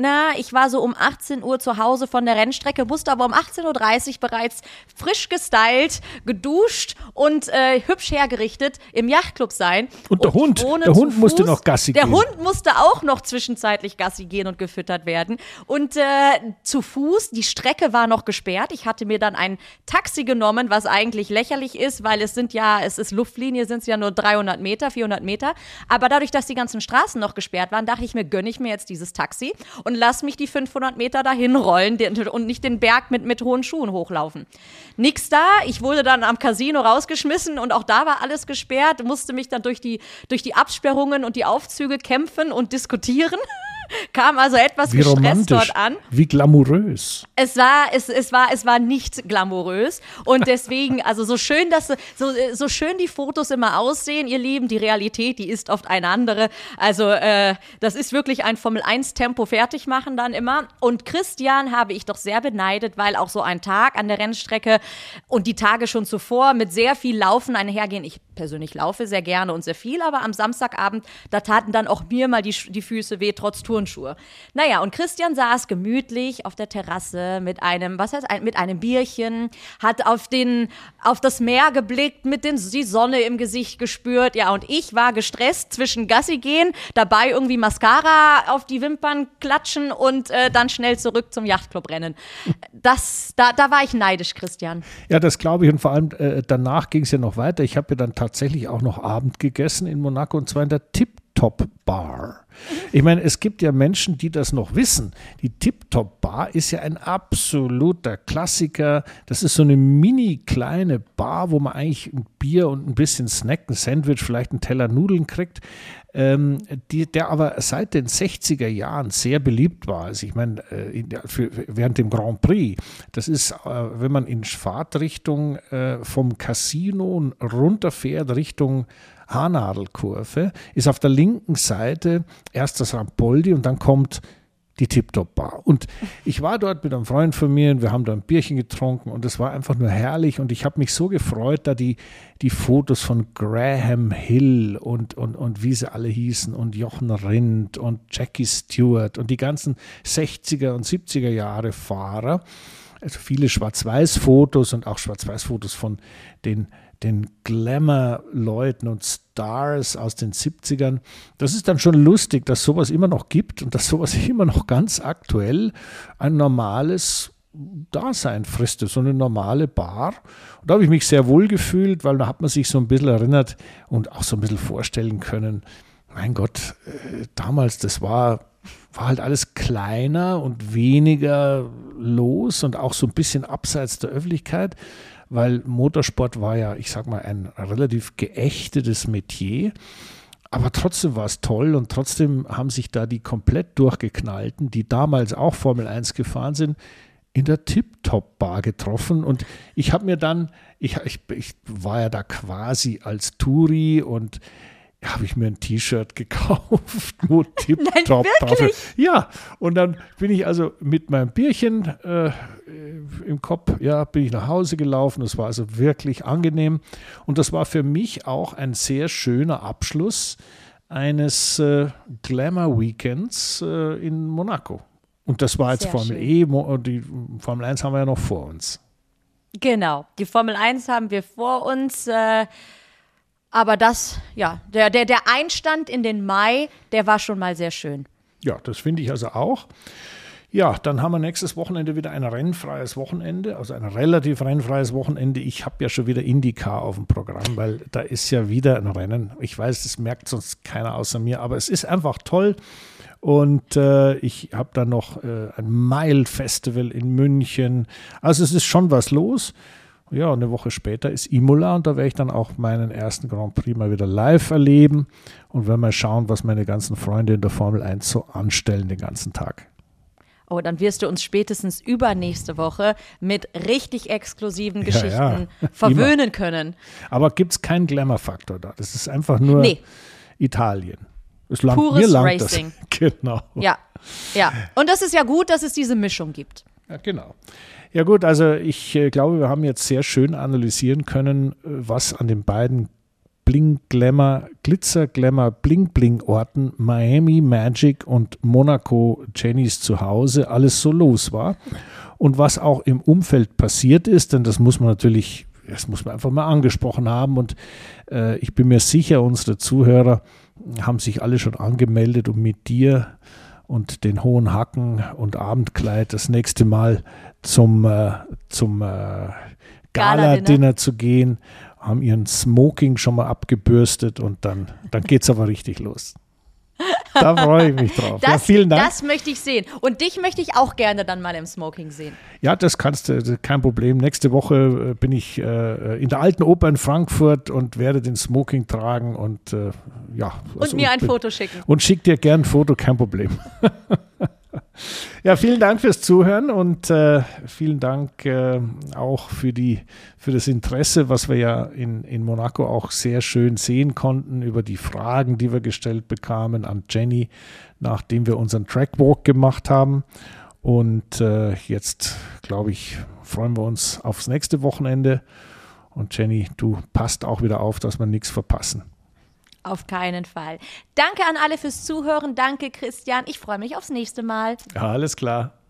na, ich war so um 18 Uhr zu Hause von der Rennstrecke, musste aber um 18.30 Uhr bereits frisch gestylt, geduscht und äh, hübsch hergerichtet im Yachtclub sein. Und der und Hund, der Hund musste noch Gassi der gehen. Der Hund musste auch noch zwischenzeitlich Gassi gehen und gefüttert werden. Und äh, zu Fuß, die Strecke war noch gesperrt. Ich hatte mir dann ein Taxi genommen, was eigentlich lächerlich ist, weil es sind ja, es ist Luftlinie, sind es ja nur 300 Meter, 400 Meter. Aber dadurch, dass die ganzen Straßen noch gesperrt waren, dachte ich mir, gönne ich mir jetzt dieses Taxi und lass mich die 500 Meter dahin rollen und nicht den Berg mit, mit hohen Schuhen hochlaufen. Nix da. Ich wurde dann am Casino rausgeschmissen und auch da war alles gesperrt, musste mich dann durch die, durch die Absperrungen und die Aufzüge kämpfen und diskutieren. kam also etwas Wie gestresst dort an. wie glamourös. Es war, es, es war, es war nicht glamourös. Und deswegen, also so schön, dass so, so schön die Fotos immer aussehen, ihr Lieben, die Realität, die ist oft eine andere. Also, äh, das ist wirklich ein Formel 1 Tempo fertig machen dann immer. Und Christian habe ich doch sehr beneidet, weil auch so ein Tag an der Rennstrecke und die Tage schon zuvor mit sehr viel Laufen einhergehen. Ich persönlich laufe sehr gerne und sehr viel, aber am Samstagabend, da taten dann auch mir mal die, die Füße weh, trotz Turnschuhe. Naja, und Christian saß gemütlich auf der Terrasse mit einem, was heißt, mit einem Bierchen, hat auf den, auf das Meer geblickt, mit den, die Sonne im Gesicht gespürt, ja, und ich war gestresst zwischen Gassi gehen, dabei irgendwie Mascara auf die Wimpern klatschen und äh, dann schnell zurück zum Yachtclub rennen. Das, da, da war ich neidisch, Christian. Ja, das glaube ich und vor allem äh, danach ging es ja noch weiter. Ich habe ja dann tatsächlich auch noch Abend gegessen in Monaco und zwar in der Tip-Top Bar. Ich meine, es gibt ja Menschen, die das noch wissen. Die Tip-Top Bar ist ja ein absoluter Klassiker. Das ist so eine mini kleine Bar, wo man eigentlich ein Bier und ein bisschen Snack, ein Sandwich, vielleicht einen Teller Nudeln kriegt. Ähm, die, der aber seit den 60er Jahren sehr beliebt war. Also ich meine, äh, während dem Grand Prix, das ist, äh, wenn man in Fahrtrichtung äh, vom Casino runterfährt Richtung Haarnadelkurve, ist auf der linken Seite erst das Rampoldi und dann kommt die Tip-Top Bar. Und ich war dort mit einem Freund von mir und wir haben da ein Bierchen getrunken und es war einfach nur herrlich und ich habe mich so gefreut, da die, die Fotos von Graham Hill und, und, und wie sie alle hießen und Jochen Rindt und Jackie Stewart und die ganzen 60er und 70er Jahre Fahrer, also viele Schwarz-Weiß-Fotos und auch Schwarz-Weiß-Fotos von den den Glamour-Leuten und Stars aus den 70ern. Das ist dann schon lustig, dass sowas immer noch gibt und dass sowas immer noch ganz aktuell ein normales Dasein fristet, so eine normale Bar. Und da habe ich mich sehr wohl gefühlt, weil da hat man sich so ein bisschen erinnert und auch so ein bisschen vorstellen können, mein Gott, äh, damals, das war, war halt alles kleiner und weniger los und auch so ein bisschen abseits der Öffentlichkeit weil Motorsport war ja, ich sag mal, ein relativ geächtetes Metier. Aber trotzdem war es toll und trotzdem haben sich da die komplett durchgeknallten, die damals auch Formel 1 gefahren sind, in der Tip-Top-Bar getroffen. Und ich habe mir dann, ich, ich, ich, war ja da quasi als Touri und habe ich mir ein T-Shirt gekauft, wo Tip-Top drauf. Ja, und dann bin ich also mit meinem Bierchen äh, im Kopf, ja, bin ich nach Hause gelaufen. Das war also wirklich angenehm. Und das war für mich auch ein sehr schöner Abschluss eines äh, Glamour-Weekends äh, in Monaco. Und das war jetzt sehr Formel schön. E, die Formel 1 haben wir ja noch vor uns. Genau, die Formel 1 haben wir vor uns. Äh, aber das, ja, der, der, der Einstand in den Mai, der war schon mal sehr schön. Ja, das finde ich also auch. Ja, dann haben wir nächstes Wochenende wieder ein rennfreies Wochenende, also ein relativ rennfreies Wochenende. Ich habe ja schon wieder IndyCar auf dem Programm, weil da ist ja wieder ein Rennen. Ich weiß, das merkt sonst keiner außer mir, aber es ist einfach toll. Und äh, ich habe dann noch äh, ein Mile Festival in München. Also es ist schon was los. Ja, eine Woche später ist Imola und da werde ich dann auch meinen ersten Grand Prix mal wieder live erleben und werde mal schauen, was meine ganzen Freunde in der Formel 1 so anstellen den ganzen Tag. Oh, dann wirst du uns spätestens übernächste Woche mit richtig exklusiven Geschichten ja, ja. verwöhnen Immer. können. Aber gibt es keinen Glamour-Faktor da? Das ist einfach nur nee. Italien. Es langt, Pures mir langt Racing. Das. Genau. Ja, ja. Und das ist ja gut, dass es diese Mischung gibt. Ja, genau. Ja gut, also ich äh, glaube, wir haben jetzt sehr schön analysieren können, äh, was an den beiden Bling Glamour, Glitzer Glamour Bling Bling Orten Miami Magic und Monaco Jennys Zuhause alles so los war und was auch im Umfeld passiert ist, denn das muss man natürlich, das muss man einfach mal angesprochen haben und äh, ich bin mir sicher, unsere Zuhörer haben sich alle schon angemeldet, um mit dir und den hohen Hacken und Abendkleid das nächste Mal zum, äh, zum äh, Gala-Dinner zu gehen, haben ihren Smoking schon mal abgebürstet und dann, dann geht es aber richtig los. Da freue ich mich drauf. Das, ja, vielen Dank. Das möchte ich sehen. Und dich möchte ich auch gerne dann mal im Smoking sehen. Ja, das kannst du, kein Problem. Nächste Woche äh, bin ich äh, in der Alten Oper in Frankfurt und werde den Smoking tragen und äh, ja. Also und mir ein Foto schicken. Und schick dir gern ein Foto, kein Problem. Ja, vielen Dank fürs Zuhören und äh, vielen Dank äh, auch für, die, für das Interesse, was wir ja in, in Monaco auch sehr schön sehen konnten über die Fragen, die wir gestellt bekamen an Jenny, nachdem wir unseren Trackwalk gemacht haben. Und äh, jetzt, glaube ich, freuen wir uns aufs nächste Wochenende. Und Jenny, du passt auch wieder auf, dass wir nichts verpassen. Auf keinen Fall. Danke an alle fürs Zuhören. Danke, Christian. Ich freue mich aufs nächste Mal. Ja, alles klar.